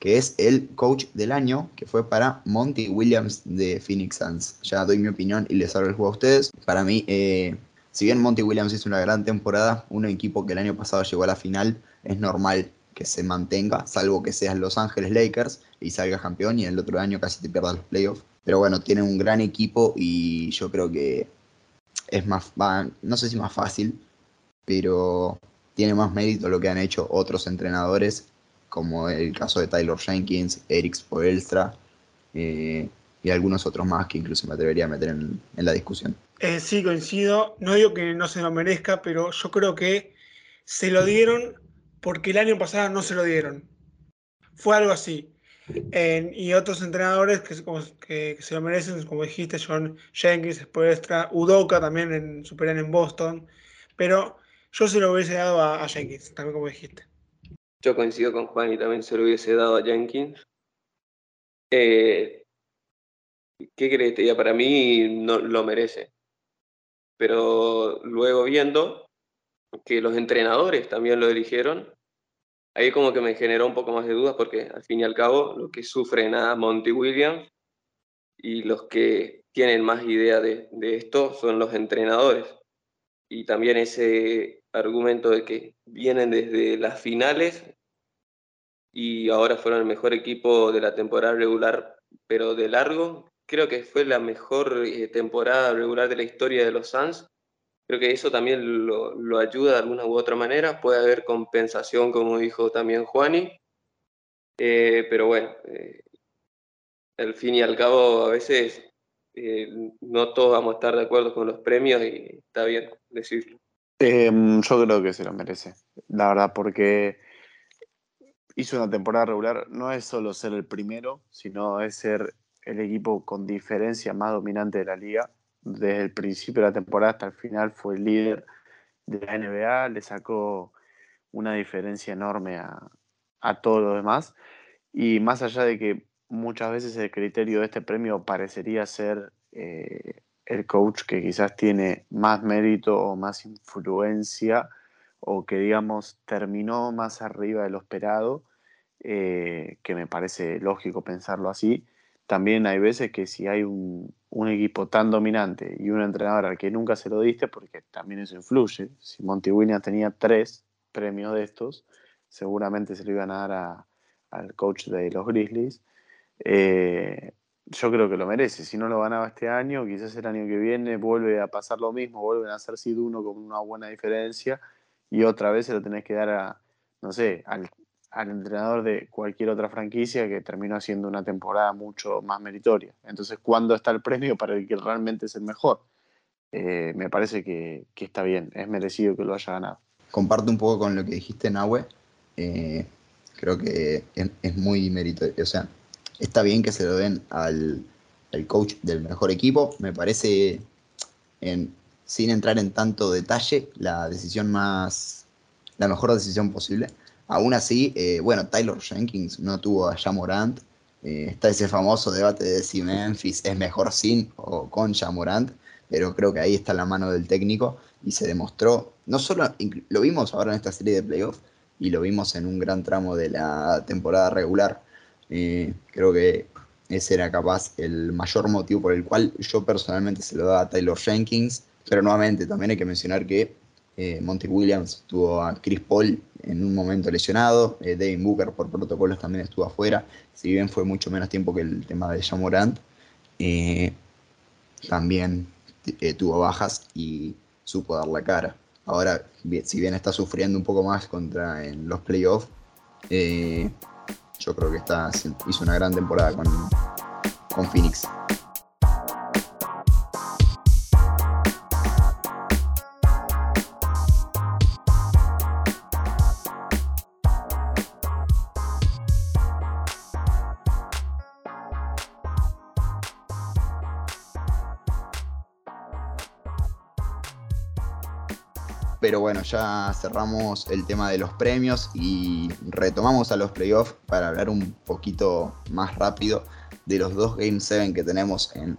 que es el coach del año, que fue para Monty Williams de Phoenix Suns. Ya doy mi opinión y les abro el juego a ustedes. Para mí, eh, si bien Monty Williams hizo una gran temporada, un equipo que el año pasado llegó a la final, es normal que se mantenga, salvo que seas Los Ángeles Lakers y salga campeón y el otro año casi te pierdas los playoffs. Pero bueno, tiene un gran equipo y yo creo que es más, no sé si más fácil, pero tiene más mérito lo que han hecho otros entrenadores como el caso de Tyler Jenkins, Eric Spoelstra eh, y algunos otros más que incluso me atrevería a meter en, la discusión.
Eh, sí, coincido. No digo que no se lo merezca, pero yo creo que se lo dieron porque el año pasado no se lo dieron. Fue algo así. y otros entrenadores que, se lo merecen, como dijiste, John Jenkins, Spoelstra, Udoka también en Superan en Boston. Pero yo se lo hubiese dado a Jenkins, también como dijiste.
Yo coincido con Juan y también se lo hubiese dado a Jenkins. Eh, ¿Qué crees? Ya para mí no lo merece. Pero luego viendo que los entrenadores también lo eligieron, ahí como que me generó un poco más de dudas porque al fin y al cabo lo que sufren a Monty Williams y los que tienen más idea de, de esto son los entrenadores. Y también ese argumento de que vienen desde las finales y ahora fueron el mejor equipo de la temporada regular, pero de largo. Creo que fue la mejor eh, temporada regular de la historia de los Suns. Creo que eso también lo, ayuda de alguna u otra manera. Puede haber compensación, como dijo también Juani. Eh, pero bueno, eh, al fin y al cabo, a veces no todos vamos a estar de acuerdo con los premios y está bien decirlo.
Em, yo creo que se lo merece, la verdad, porque hizo una temporada regular, no es solo ser el primero, sino es ser el equipo con diferencia más dominante de la liga. Desde el principio de la temporada hasta el final fue el líder de la NBA, le sacó una diferencia enorme a, a todo lo demás. Y más allá de que muchas veces el criterio de este premio parecería ser eh, el coach que quizás tiene más mérito o más influencia o que digamos terminó más arriba de lo esperado, eh, que me parece lógico pensarlo así. También hay veces que si hay un, equipo tan dominante y un entrenador al que nunca se lo diste, porque también eso influye, si Monty Williams tenía tres premios de estos, seguramente se lo iban a dar al coach de los Grizzlies. Eh, yo creo que lo merece. Si no lo ganaba este año, quizás el año que viene vuelve a pasar lo mismo, vuelven a ser Sid uno con una buena diferencia y otra vez se lo tenés que dar a, no sé, al, entrenador de cualquier otra franquicia que terminó haciendo una temporada mucho más meritoria. Entonces, ¿cuándo está el premio para el que realmente es el mejor? Eh, me parece que, está bien, es merecido que lo haya ganado.
Comparto un poco con lo que dijiste, Nahue. Eh, creo que es, muy meritorio. O sea, está bien que se lo den al, coach del mejor equipo. Me parece, sin entrar en tanto detalle, la decisión más, la mejor decisión posible. Aún así, eh, bueno, Tyler Jenkins no tuvo a Jamorant. Eh, está ese famoso debate de si Memphis es mejor sin o con Jamorant pero creo que ahí está la mano del técnico y se demostró, no solo, lo vimos ahora en esta serie de playoffs y lo vimos en un gran tramo de la temporada regular. Eh, creo que ese era capaz el mayor motivo por el cual yo personalmente se lo daba a Taylor Jenkins, pero nuevamente también hay que mencionar que eh, Monty Williams tuvo a Chris Paul en un momento lesionado, eh, Devin Booker por protocolos también estuvo afuera, si bien fue mucho menos tiempo que el tema de Jamorant, eh, también eh, tuvo bajas y supo dar la cara. Ahora, si bien está sufriendo un poco más contra en los playoffs, yo creo que está, hizo una gran temporada con, con Phoenix. Pero bueno, ya cerramos el tema de los premios y retomamos a los playoffs para hablar un poquito más rápido de los dos Game 7 que tenemos en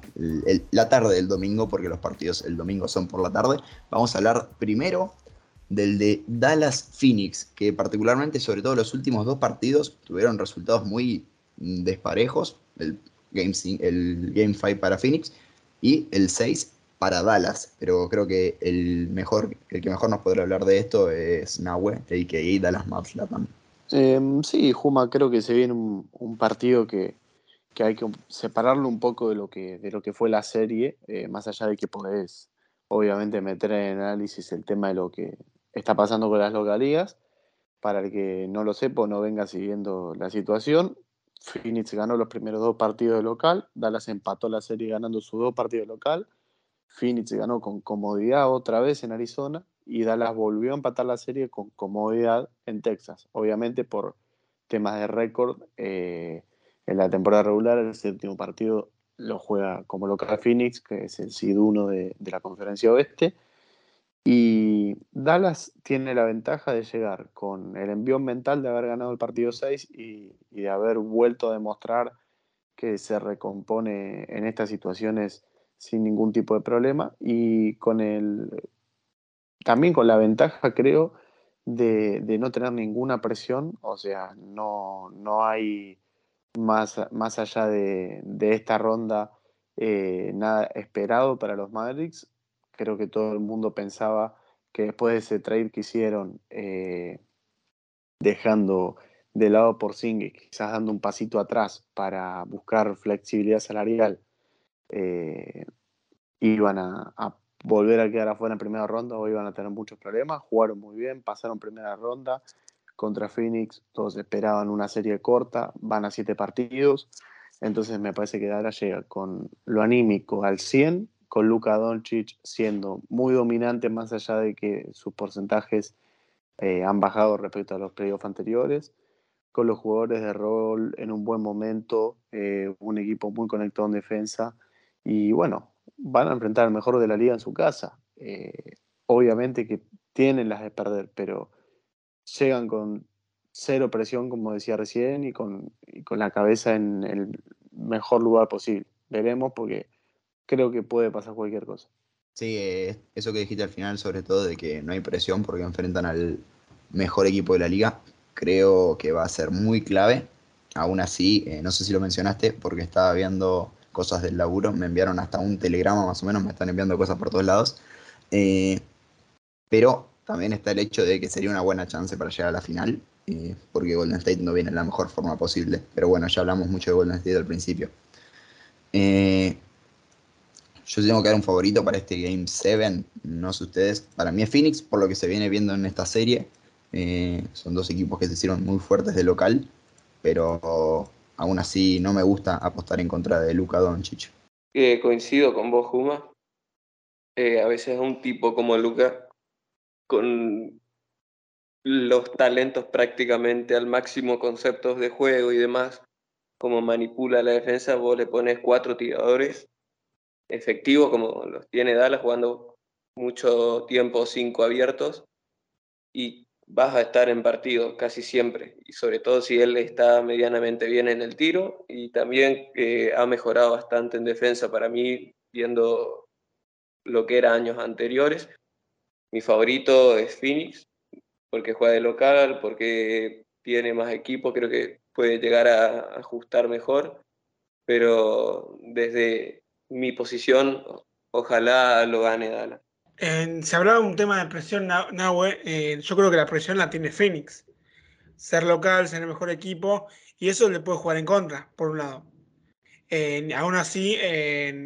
la tarde del domingo, porque los partidos el domingo son por la tarde. Vamos a hablar primero del de Dallas Phoenix, que particularmente, sobre todo los últimos dos partidos, tuvieron resultados muy desparejos. El Game, el game 5 para Phoenix y el 6 para Dallas, pero creo que el mejor, el que mejor nos podrá hablar de esto es Nahue, a.k.a. Dallas Maps Latam.
Em, sí, Juma, creo que se viene un, partido que, hay que separarlo un poco de lo que, de lo que fue la serie, eh, más allá de que podés, obviamente, meter en análisis el tema de lo que está pasando con las localías. Para el que no lo sepa o no venga siguiendo la situación, Phoenix ganó los primeros dos partidos de local, Dallas empató la serie ganando sus dos partidos de local Phoenix ganó con comodidad otra vez en Arizona y Dallas volvió a empatar la serie con comodidad en Texas. Obviamente por temas de récord, eh, en la temporada regular el séptimo partido lo juega como local Phoenix, que es el SID 1 de, la conferencia oeste. Y Dallas tiene la ventaja de llegar con el envión mental de haber ganado el partido 6 y, y de haber vuelto a demostrar que se recompone en estas situaciones sin ningún tipo de problema y con el también con la ventaja creo de, no tener ninguna presión, o sea, no, no hay más, más allá de, esta ronda eh, nada esperado para los Mavericks. Creo que todo el mundo pensaba que después de ese trade que hicieron, eh, dejando de lado por Singh, quizás dando un pasito atrás para buscar flexibilidad salarial, eh, iban a, volver a quedar afuera en primera ronda o iban a tener muchos problemas. Jugaron muy bien, pasaron primera ronda contra Phoenix, todos esperaban una serie corta, van a siete partidos. Entonces me parece que Dara llega con lo anímico al 100, con Luka Doncic siendo muy dominante más allá de que sus porcentajes eh, han bajado respecto a los playoffs anteriores, con los jugadores de rol en un buen momento, eh, un equipo muy conectado en defensa y bueno, van a enfrentar al mejor de la liga en su casa. Eh, obviamente que tienen las de perder, pero llegan con cero presión, como decía recién, y con, con la cabeza en el mejor lugar posible. Veremos porque creo que puede pasar cualquier cosa.
Sí, eh, eso que dijiste al final, sobre todo de que no hay presión porque enfrentan al mejor equipo de la liga, creo que va a ser muy clave. Aún así, eh, no sé si lo mencionaste, porque estaba viendo cosas del laburo, me enviaron hasta un telegrama más o menos, me están enviando cosas por todos lados. Eh, pero también está el hecho de que sería una buena chance para llegar a la final, eh, porque Golden State no viene en la mejor forma posible. Pero bueno, ya hablamos mucho de Golden State al principio. Eh, yo tengo que dar un favorito para este Game 7, no sé ustedes, para mí es Phoenix, por lo que se viene viendo en esta serie. Son dos equipos que se hicieron muy fuertes de local, pero aún así no me gusta apostar en contra de Luka Doncic.
Eh, coincido con vos, Juma. Eh, a veces un tipo como Luca, con los talentos prácticamente al máximo, conceptos de juego y demás, como manipula la defensa, vos le pones cuatro tiradores efectivos como los tiene Dallas jugando mucho tiempo cinco abiertos y vas a estar en partido casi siempre y sobre todo si él está medianamente bien en el tiro y también eh, ha mejorado bastante en defensa para mí viendo lo que era años anteriores. Mi favorito es Phoenix porque juega de local, porque tiene más equipo, creo que puede llegar a ajustar mejor, pero desde mi posición, ojalá lo gane Dallas.
Se hablaba de un tema de presión, Nahue. Eh, yo creo que la presión la tiene Phoenix. Ser local, ser el mejor equipo, y eso le puede jugar en contra, por un lado. aún así,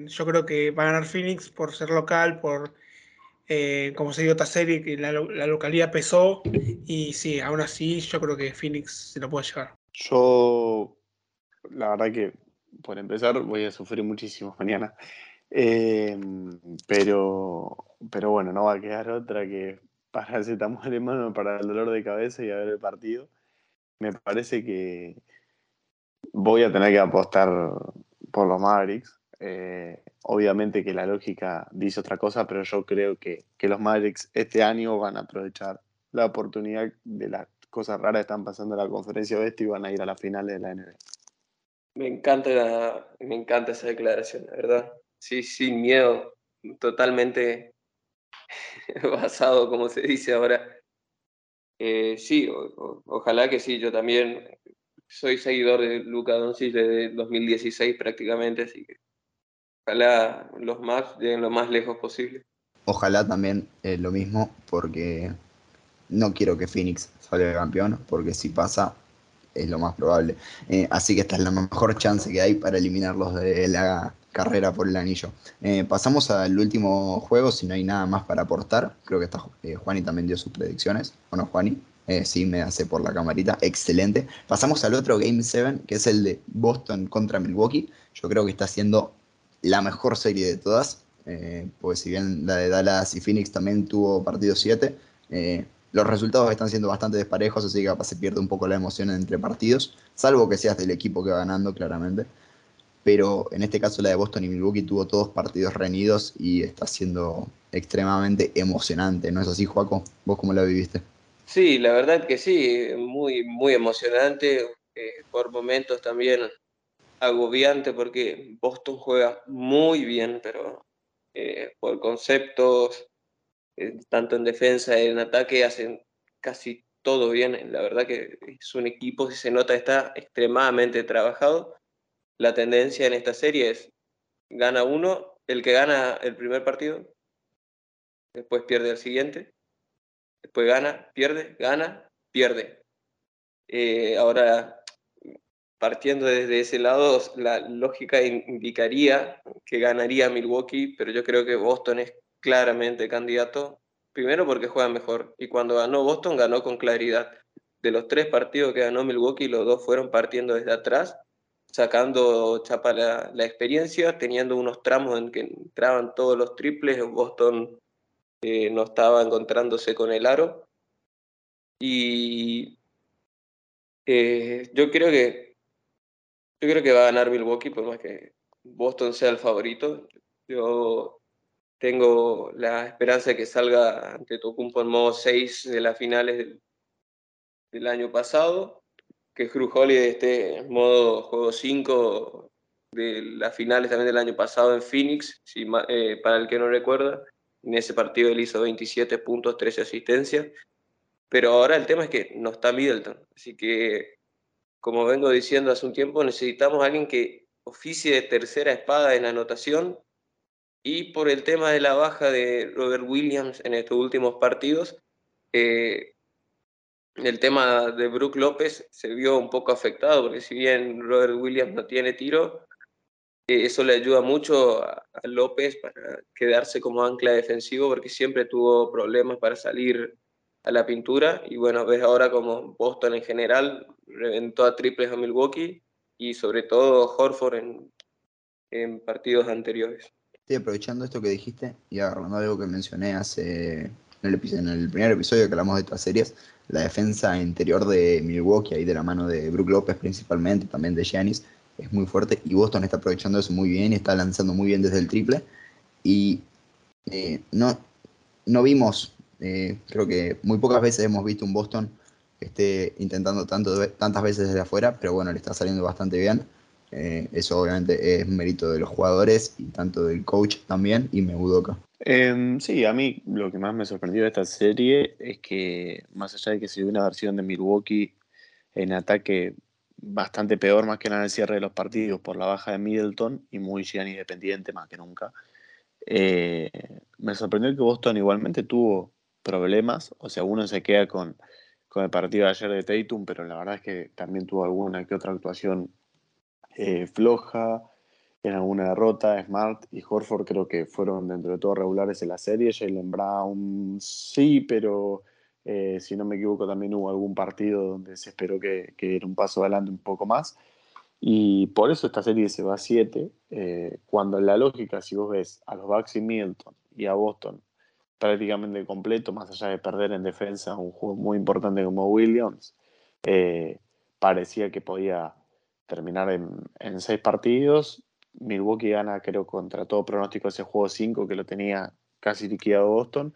yo creo que va a ganar Phoenix por ser local, por, eh, como se dio esta serie, que la, la, localidad pesó, y sí, aún así, yo creo que Phoenix se lo puede llevar.
Yo, la verdad que por empezar, voy a sufrir muchísimo mañana. Em, pero, pero bueno, no va a quedar otra que paracetamol en mano para el dolor de cabeza y a ver el partido. Me parece que voy a tener que apostar por los Mavericks. Eh, obviamente que la lógica dice otra cosa, pero yo creo que, que, los Mavericks este año van a aprovechar la oportunidad de las cosas raras que están pasando en la conferencia oeste y van a ir a las finales de la NBA.
Me encanta, me encanta esa declaración, la verdad. Sí, sin miedo, totalmente basado, como se dice ahora. Eh, sí, ojalá que sí, yo también soy seguidor de Luca Doncic desde 2016 prácticamente, así que ojalá los más lleguen lo más lejos posible.
Ojalá también eh, lo mismo, porque no quiero que Phoenix salga campeón, porque si pasa, es lo más probable. Eh, así que esta es la mejor chance que hay para eliminarlos de la carrera por el anillo. Eh, pasamos al último juego, si no hay nada más para aportar. Creo que está, eh, Juani también dio sus predicciones. ¿O no, Juani? sí, me hace por la camarita. Excelente. Pasamos al otro Game 7, que es el de Boston contra Milwaukee. Yo creo que está siendo la mejor serie de todas. pues si bien la de Dallas y Phoenix también tuvo partido 7, los resultados están siendo bastante desparejos, así que capaz se pierde un poco la emoción entre partidos, salvo que seas del equipo que va ganando, claramente. Pero en este caso la de Boston y Milwaukee tuvo todos partidos reñidos y está siendo extremadamente emocionante, ¿no es así, Joaco? ¿Vos cómo la viviste?
Sí, la verdad que sí, muy, muy emocionante, eh, por momentos también agobiante porque Boston juega muy bien, pero eh, por conceptos eh, tanto en defensa y en ataque, hacen casi todo bien. La verdad que es un equipo, si se nota, está extremadamente trabajado. La tendencia en esta serie es, gana uno, el que gana el primer partido, después pierde el siguiente, después gana, pierde, gana, pierde. Eh, ahora, partiendo desde ese lado, la lógica indicaría que ganaría Milwaukee, pero yo creo que Boston es claramente candidato, primero porque juega mejor, y cuando ganó Boston ganó con claridad. De los tres partidos que ganó Milwaukee, los dos fueron partiendo desde atrás, sacando chapa la, experiencia, teniendo unos tramos en que entraban todos los triples, Boston eh, no estaba encontrándose con el aro. Y eh, yo creo que yo creo que va a ganar Milwaukee, por más que Boston sea el favorito. Yo tengo la esperanza de que salga ante Tocumpo en modo 6 de las finales del, año pasado, que Cruz Holiday esté en modo juego 5 de las finales también del año pasado en Phoenix, si, eh, para el que no recuerda. En ese partido él hizo 27 puntos, 13 asistencias. Pero ahora el tema es que no está Middleton. Así que, como vengo diciendo hace un tiempo, necesitamos a alguien que oficie de tercera espada en anotación y por el tema de la baja de Robert Williams en estos últimos partidos, eh, el tema de Brook López se vio un poco afectado, porque si bien Robert Williams no tiene tiro, eso le ayuda mucho a, López para quedarse como ancla defensivo porque siempre tuvo problemas para salir a la pintura y bueno, ves ahora como Boston en general reventó a triples a Milwaukee y sobre todo Horford en, partidos anteriores.
Estoy aprovechando esto que dijiste y agarrando algo que mencioné hace el, en el primer episodio que hablamos de estas series, la defensa interior de Milwaukee, ahí de la mano de Brook López principalmente, también de Giannis, es muy fuerte y Boston está aprovechando eso muy bien está lanzando muy bien desde el triple. Y eh, no, no vimos, eh, creo que muy pocas veces hemos visto un Boston que esté intentando tanto, tantas veces desde afuera, pero bueno, le está saliendo bastante bien. Eh, eso obviamente es mérito de los jugadores y tanto del coach también y Meudoka.
Eh, sí, a mí lo que más me sorprendió de esta serie es que más allá de que se dio una versión de Milwaukee en ataque bastante peor más que nada en el cierre de los partidos por la baja de Middleton y muy Gianni dependiente más que nunca. Eh, me sorprendió que Boston igualmente tuvo problemas, o sea, uno se queda con, con el partido de ayer de Tatum, pero la verdad es que también tuvo alguna que otra actuación eh, floja, en alguna derrota. Smart y Horford creo que fueron dentro de todo regulares en la serie. Jalen Brown sí, pero eh, si no me equivoco, también hubo algún partido donde se esperó que, que diera un paso adelante un poco más. Y por eso esta serie se va a 7, eh, cuando en la lógica, si vos ves a los Bucks y Milton y a Boston prácticamente completo, más allá de perder en defensa un juego muy importante como Williams, parecía que podía terminar en, seis partidos. Milwaukee gana, creo, contra todo pronóstico ese juego 5 que lo tenía casi liquidado Boston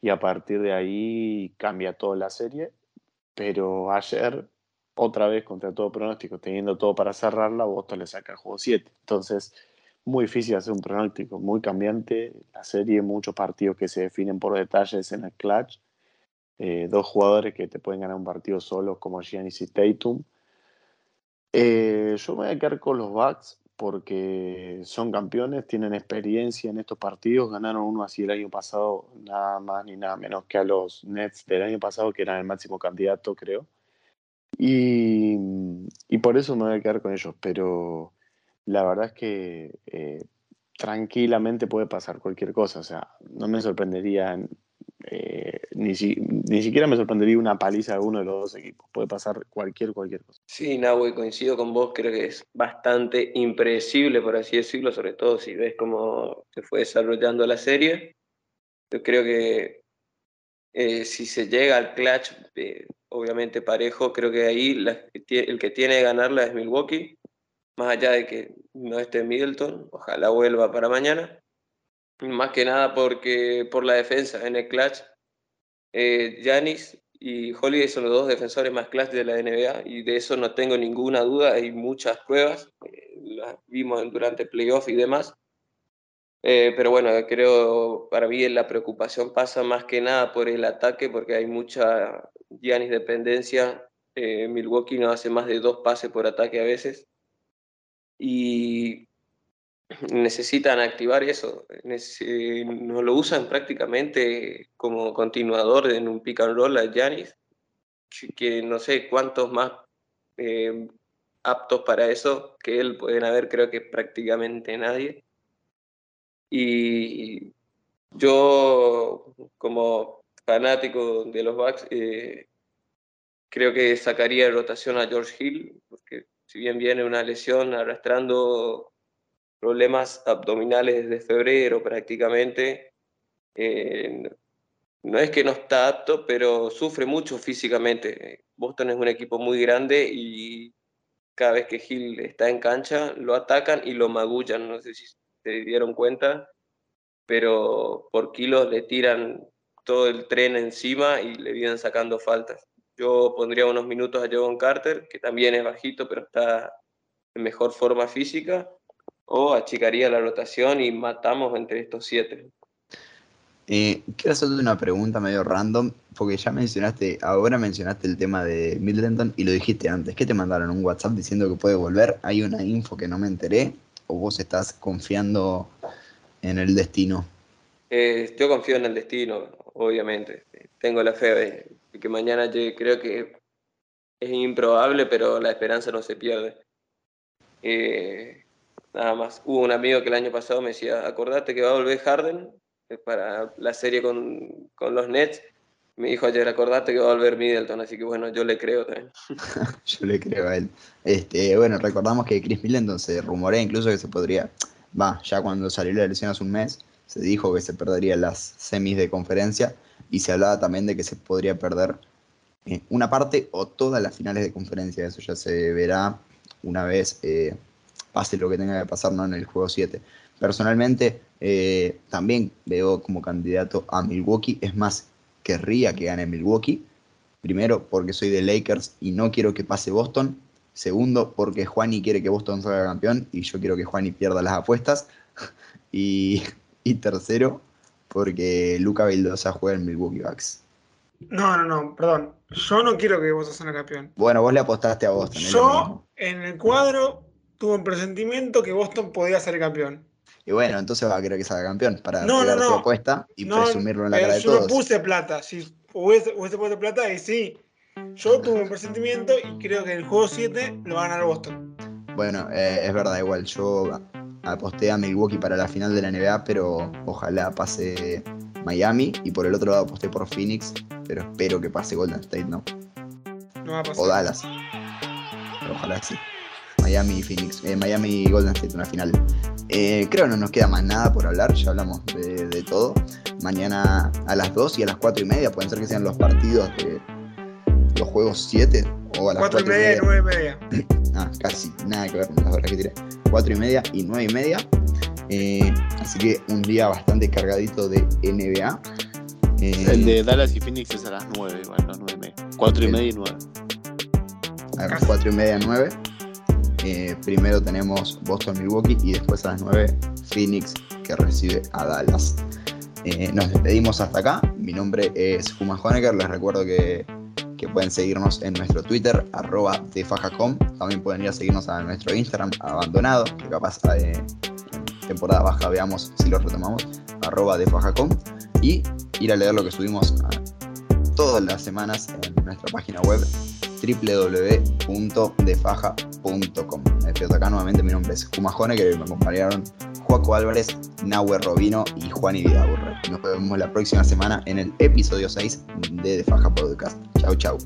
y a partir de ahí cambia toda la serie. Pero ayer, otra vez contra todo pronóstico, teniendo todo para cerrarla, Boston le saca el juego 7. Entonces, muy difícil hacer un pronóstico, muy cambiante. La serie, muchos partidos que se definen por detalles en el clutch. Eh, dos jugadores que te pueden ganar un partido solos como Giannis y Tatum. Eh, yo me voy a quedar con los Bucks porque son campeones, tienen experiencia en estos partidos, ganaron uno así el año pasado, nada más ni nada menos que a los Nets del año pasado, que eran el máximo candidato, creo. Y, y por eso me voy a quedar con ellos, pero la verdad es que eh, tranquilamente puede pasar cualquier cosa, o sea, no me sorprendería eh, ni, ni siquiera me sorprendería una paliza de uno de los dos equipos. Puede pasar cualquier, cualquier cosa.
Sí, Nahue, coincido con vos. Creo que es bastante impredecible, por así decirlo, sobre todo si ves cómo se fue desarrollando la serie. Yo creo que eh, si se llega al clutch, eh, obviamente parejo, creo que ahí el que tiene que ganarla es Milwaukee. Más allá de que no esté Middleton, ojalá vuelva para mañana. Más que nada porque por la defensa en el clutch. Janis eh, y Holiday son los dos defensores más clutch de la NBA y de eso no tengo ninguna duda. Hay muchas pruebas, eh, las vimos durante playoff y demás. Eh, pero bueno, creo para mí la preocupación pasa más que nada por el ataque porque hay mucha Giannis dependencia. Milwaukee no hace más de dos pases por ataque a veces. Y necesitan activar eso. No lo usan prácticamente como continuador en un pick and roll a Yanis, que no sé cuántos más eh, aptos para eso que él pueden haber, creo que prácticamente nadie. Y yo, como fanático de los Bucks, eh, creo que sacaría de rotación a George Hill, porque si bien viene una lesión arrastrando problemas abdominales desde febrero prácticamente. Eh, no es que no está apto, pero sufre mucho físicamente. Boston es un equipo muy grande y cada vez que Gil está en cancha lo atacan y lo magullan. No sé si se dieron cuenta, pero por kilos le tiran todo el tren encima y le vienen sacando faltas. Yo pondría unos minutos a Jovan Carter, que también es bajito, pero está en mejor forma física o achicaría la rotación y matamos entre estos siete.
Eh, quiero hacerte una pregunta medio random, porque ya mencionaste, ahora mencionaste el tema de Middleton y lo dijiste antes. ¿Qué te mandaron? ¿Un WhatsApp diciendo que puede volver? ¿Hay una info que no me enteré? ¿O vos estás confiando en el destino?
Eh, yo confío en el destino, obviamente. Tengo la fe de que mañana llegue. Creo que es improbable, pero la esperanza no se pierde. Eh, nada más. Hubo un amigo que el año pasado me decía, acordate que va a volver Harden eh, para la serie con, con los Nets. Me dijo ayer, acordate que va a volver Middleton, así que bueno, yo le creo también.
Yo le creo a él. Este, bueno, recordamos que Chris Middleton se rumorea incluso que se podría, va, ya cuando salió la lesión hace un mes, se dijo que se perdería las semis de conferencia y se hablaba también de que se podría perder eh, una parte o todas las finales de conferencia. Eso ya se verá una vez eh, pase lo que tenga que pasar ¿no? en el juego 7. Personalmente, eh, también veo como candidato a Milwaukee. Es más, querría que gane Milwaukee. Primero, porque soy de Lakers y no quiero que pase Boston. Segundo, porque Juani quiere que Boston salga campeón y yo quiero que Juani pierda las apuestas. Y, y tercero, porque Luca Vildosa juega en Milwaukee Bucks.
No, no, no, perdón. Yo no quiero que Boston sea campeón.
Bueno, vos le apostaste a Boston.
Yo, en el cuadro, tuve un presentimiento que Boston podía ser campeón.
Y bueno, entonces va a querer que salga campeón para
No, no, no.
apuesta y
No,
presumirlo en la
eh,
cara de
yo
todos.
no puse plata. Si hubiese, hubiese puesto plata, y sí. Yo tuve un presentimiento y creo que en el juego 7 lo va a ganar Boston.
Bueno, eh, es verdad, igual. Yo aposté a Milwaukee para la final de la NBA, pero ojalá pase Miami. Y por el otro lado aposté por Phoenix, pero espero que pase Golden State, ¿no?
No va a pasar.
O Dallas. Pero ojalá sí. Miami y Phoenix. eh, Miami y Golden State, una final. Eh, creo que no nos queda más nada por hablar, ya hablamos de, de todo. Mañana a las 2 y a las 4 y media pueden ser que sean los partidos de los juegos 7 o a las
4
4
y media y 9 y media.
Ah, casi nada que ver con las horas que tiré. 4 y media y 9 y media. Eh, así que un día bastante cargadito de NBA. Eh,
El de Dallas y Phoenix es a las 9, igual, no 9 y media. 4 y
El-
media y 9.
a las 4 y media 9. Eh, primero tenemos Boston Milwaukee y después a las 9 Phoenix que recibe a Dallas. Eh, nos despedimos hasta acá. Mi nombre es Juma Honecker. Les recuerdo que, que pueden seguirnos en nuestro Twitter, arroba defajacom. También pueden ir a seguirnos a nuestro Instagram, abandonado, que capaz eh, en temporada baja veamos si lo retomamos, arroba defajacom. Y ir a leer lo que subimos a- todas las semanas en nuestra página web www.defaja.com. Me despido acá nuevamente, mi nombre es Honecker y me acompañaron Juaco Álvarez, Nahue Robino y Juan Vidaburre. Nos vemos la próxima semana en el episodio 6 de De Faja Podcast. Chau, chau.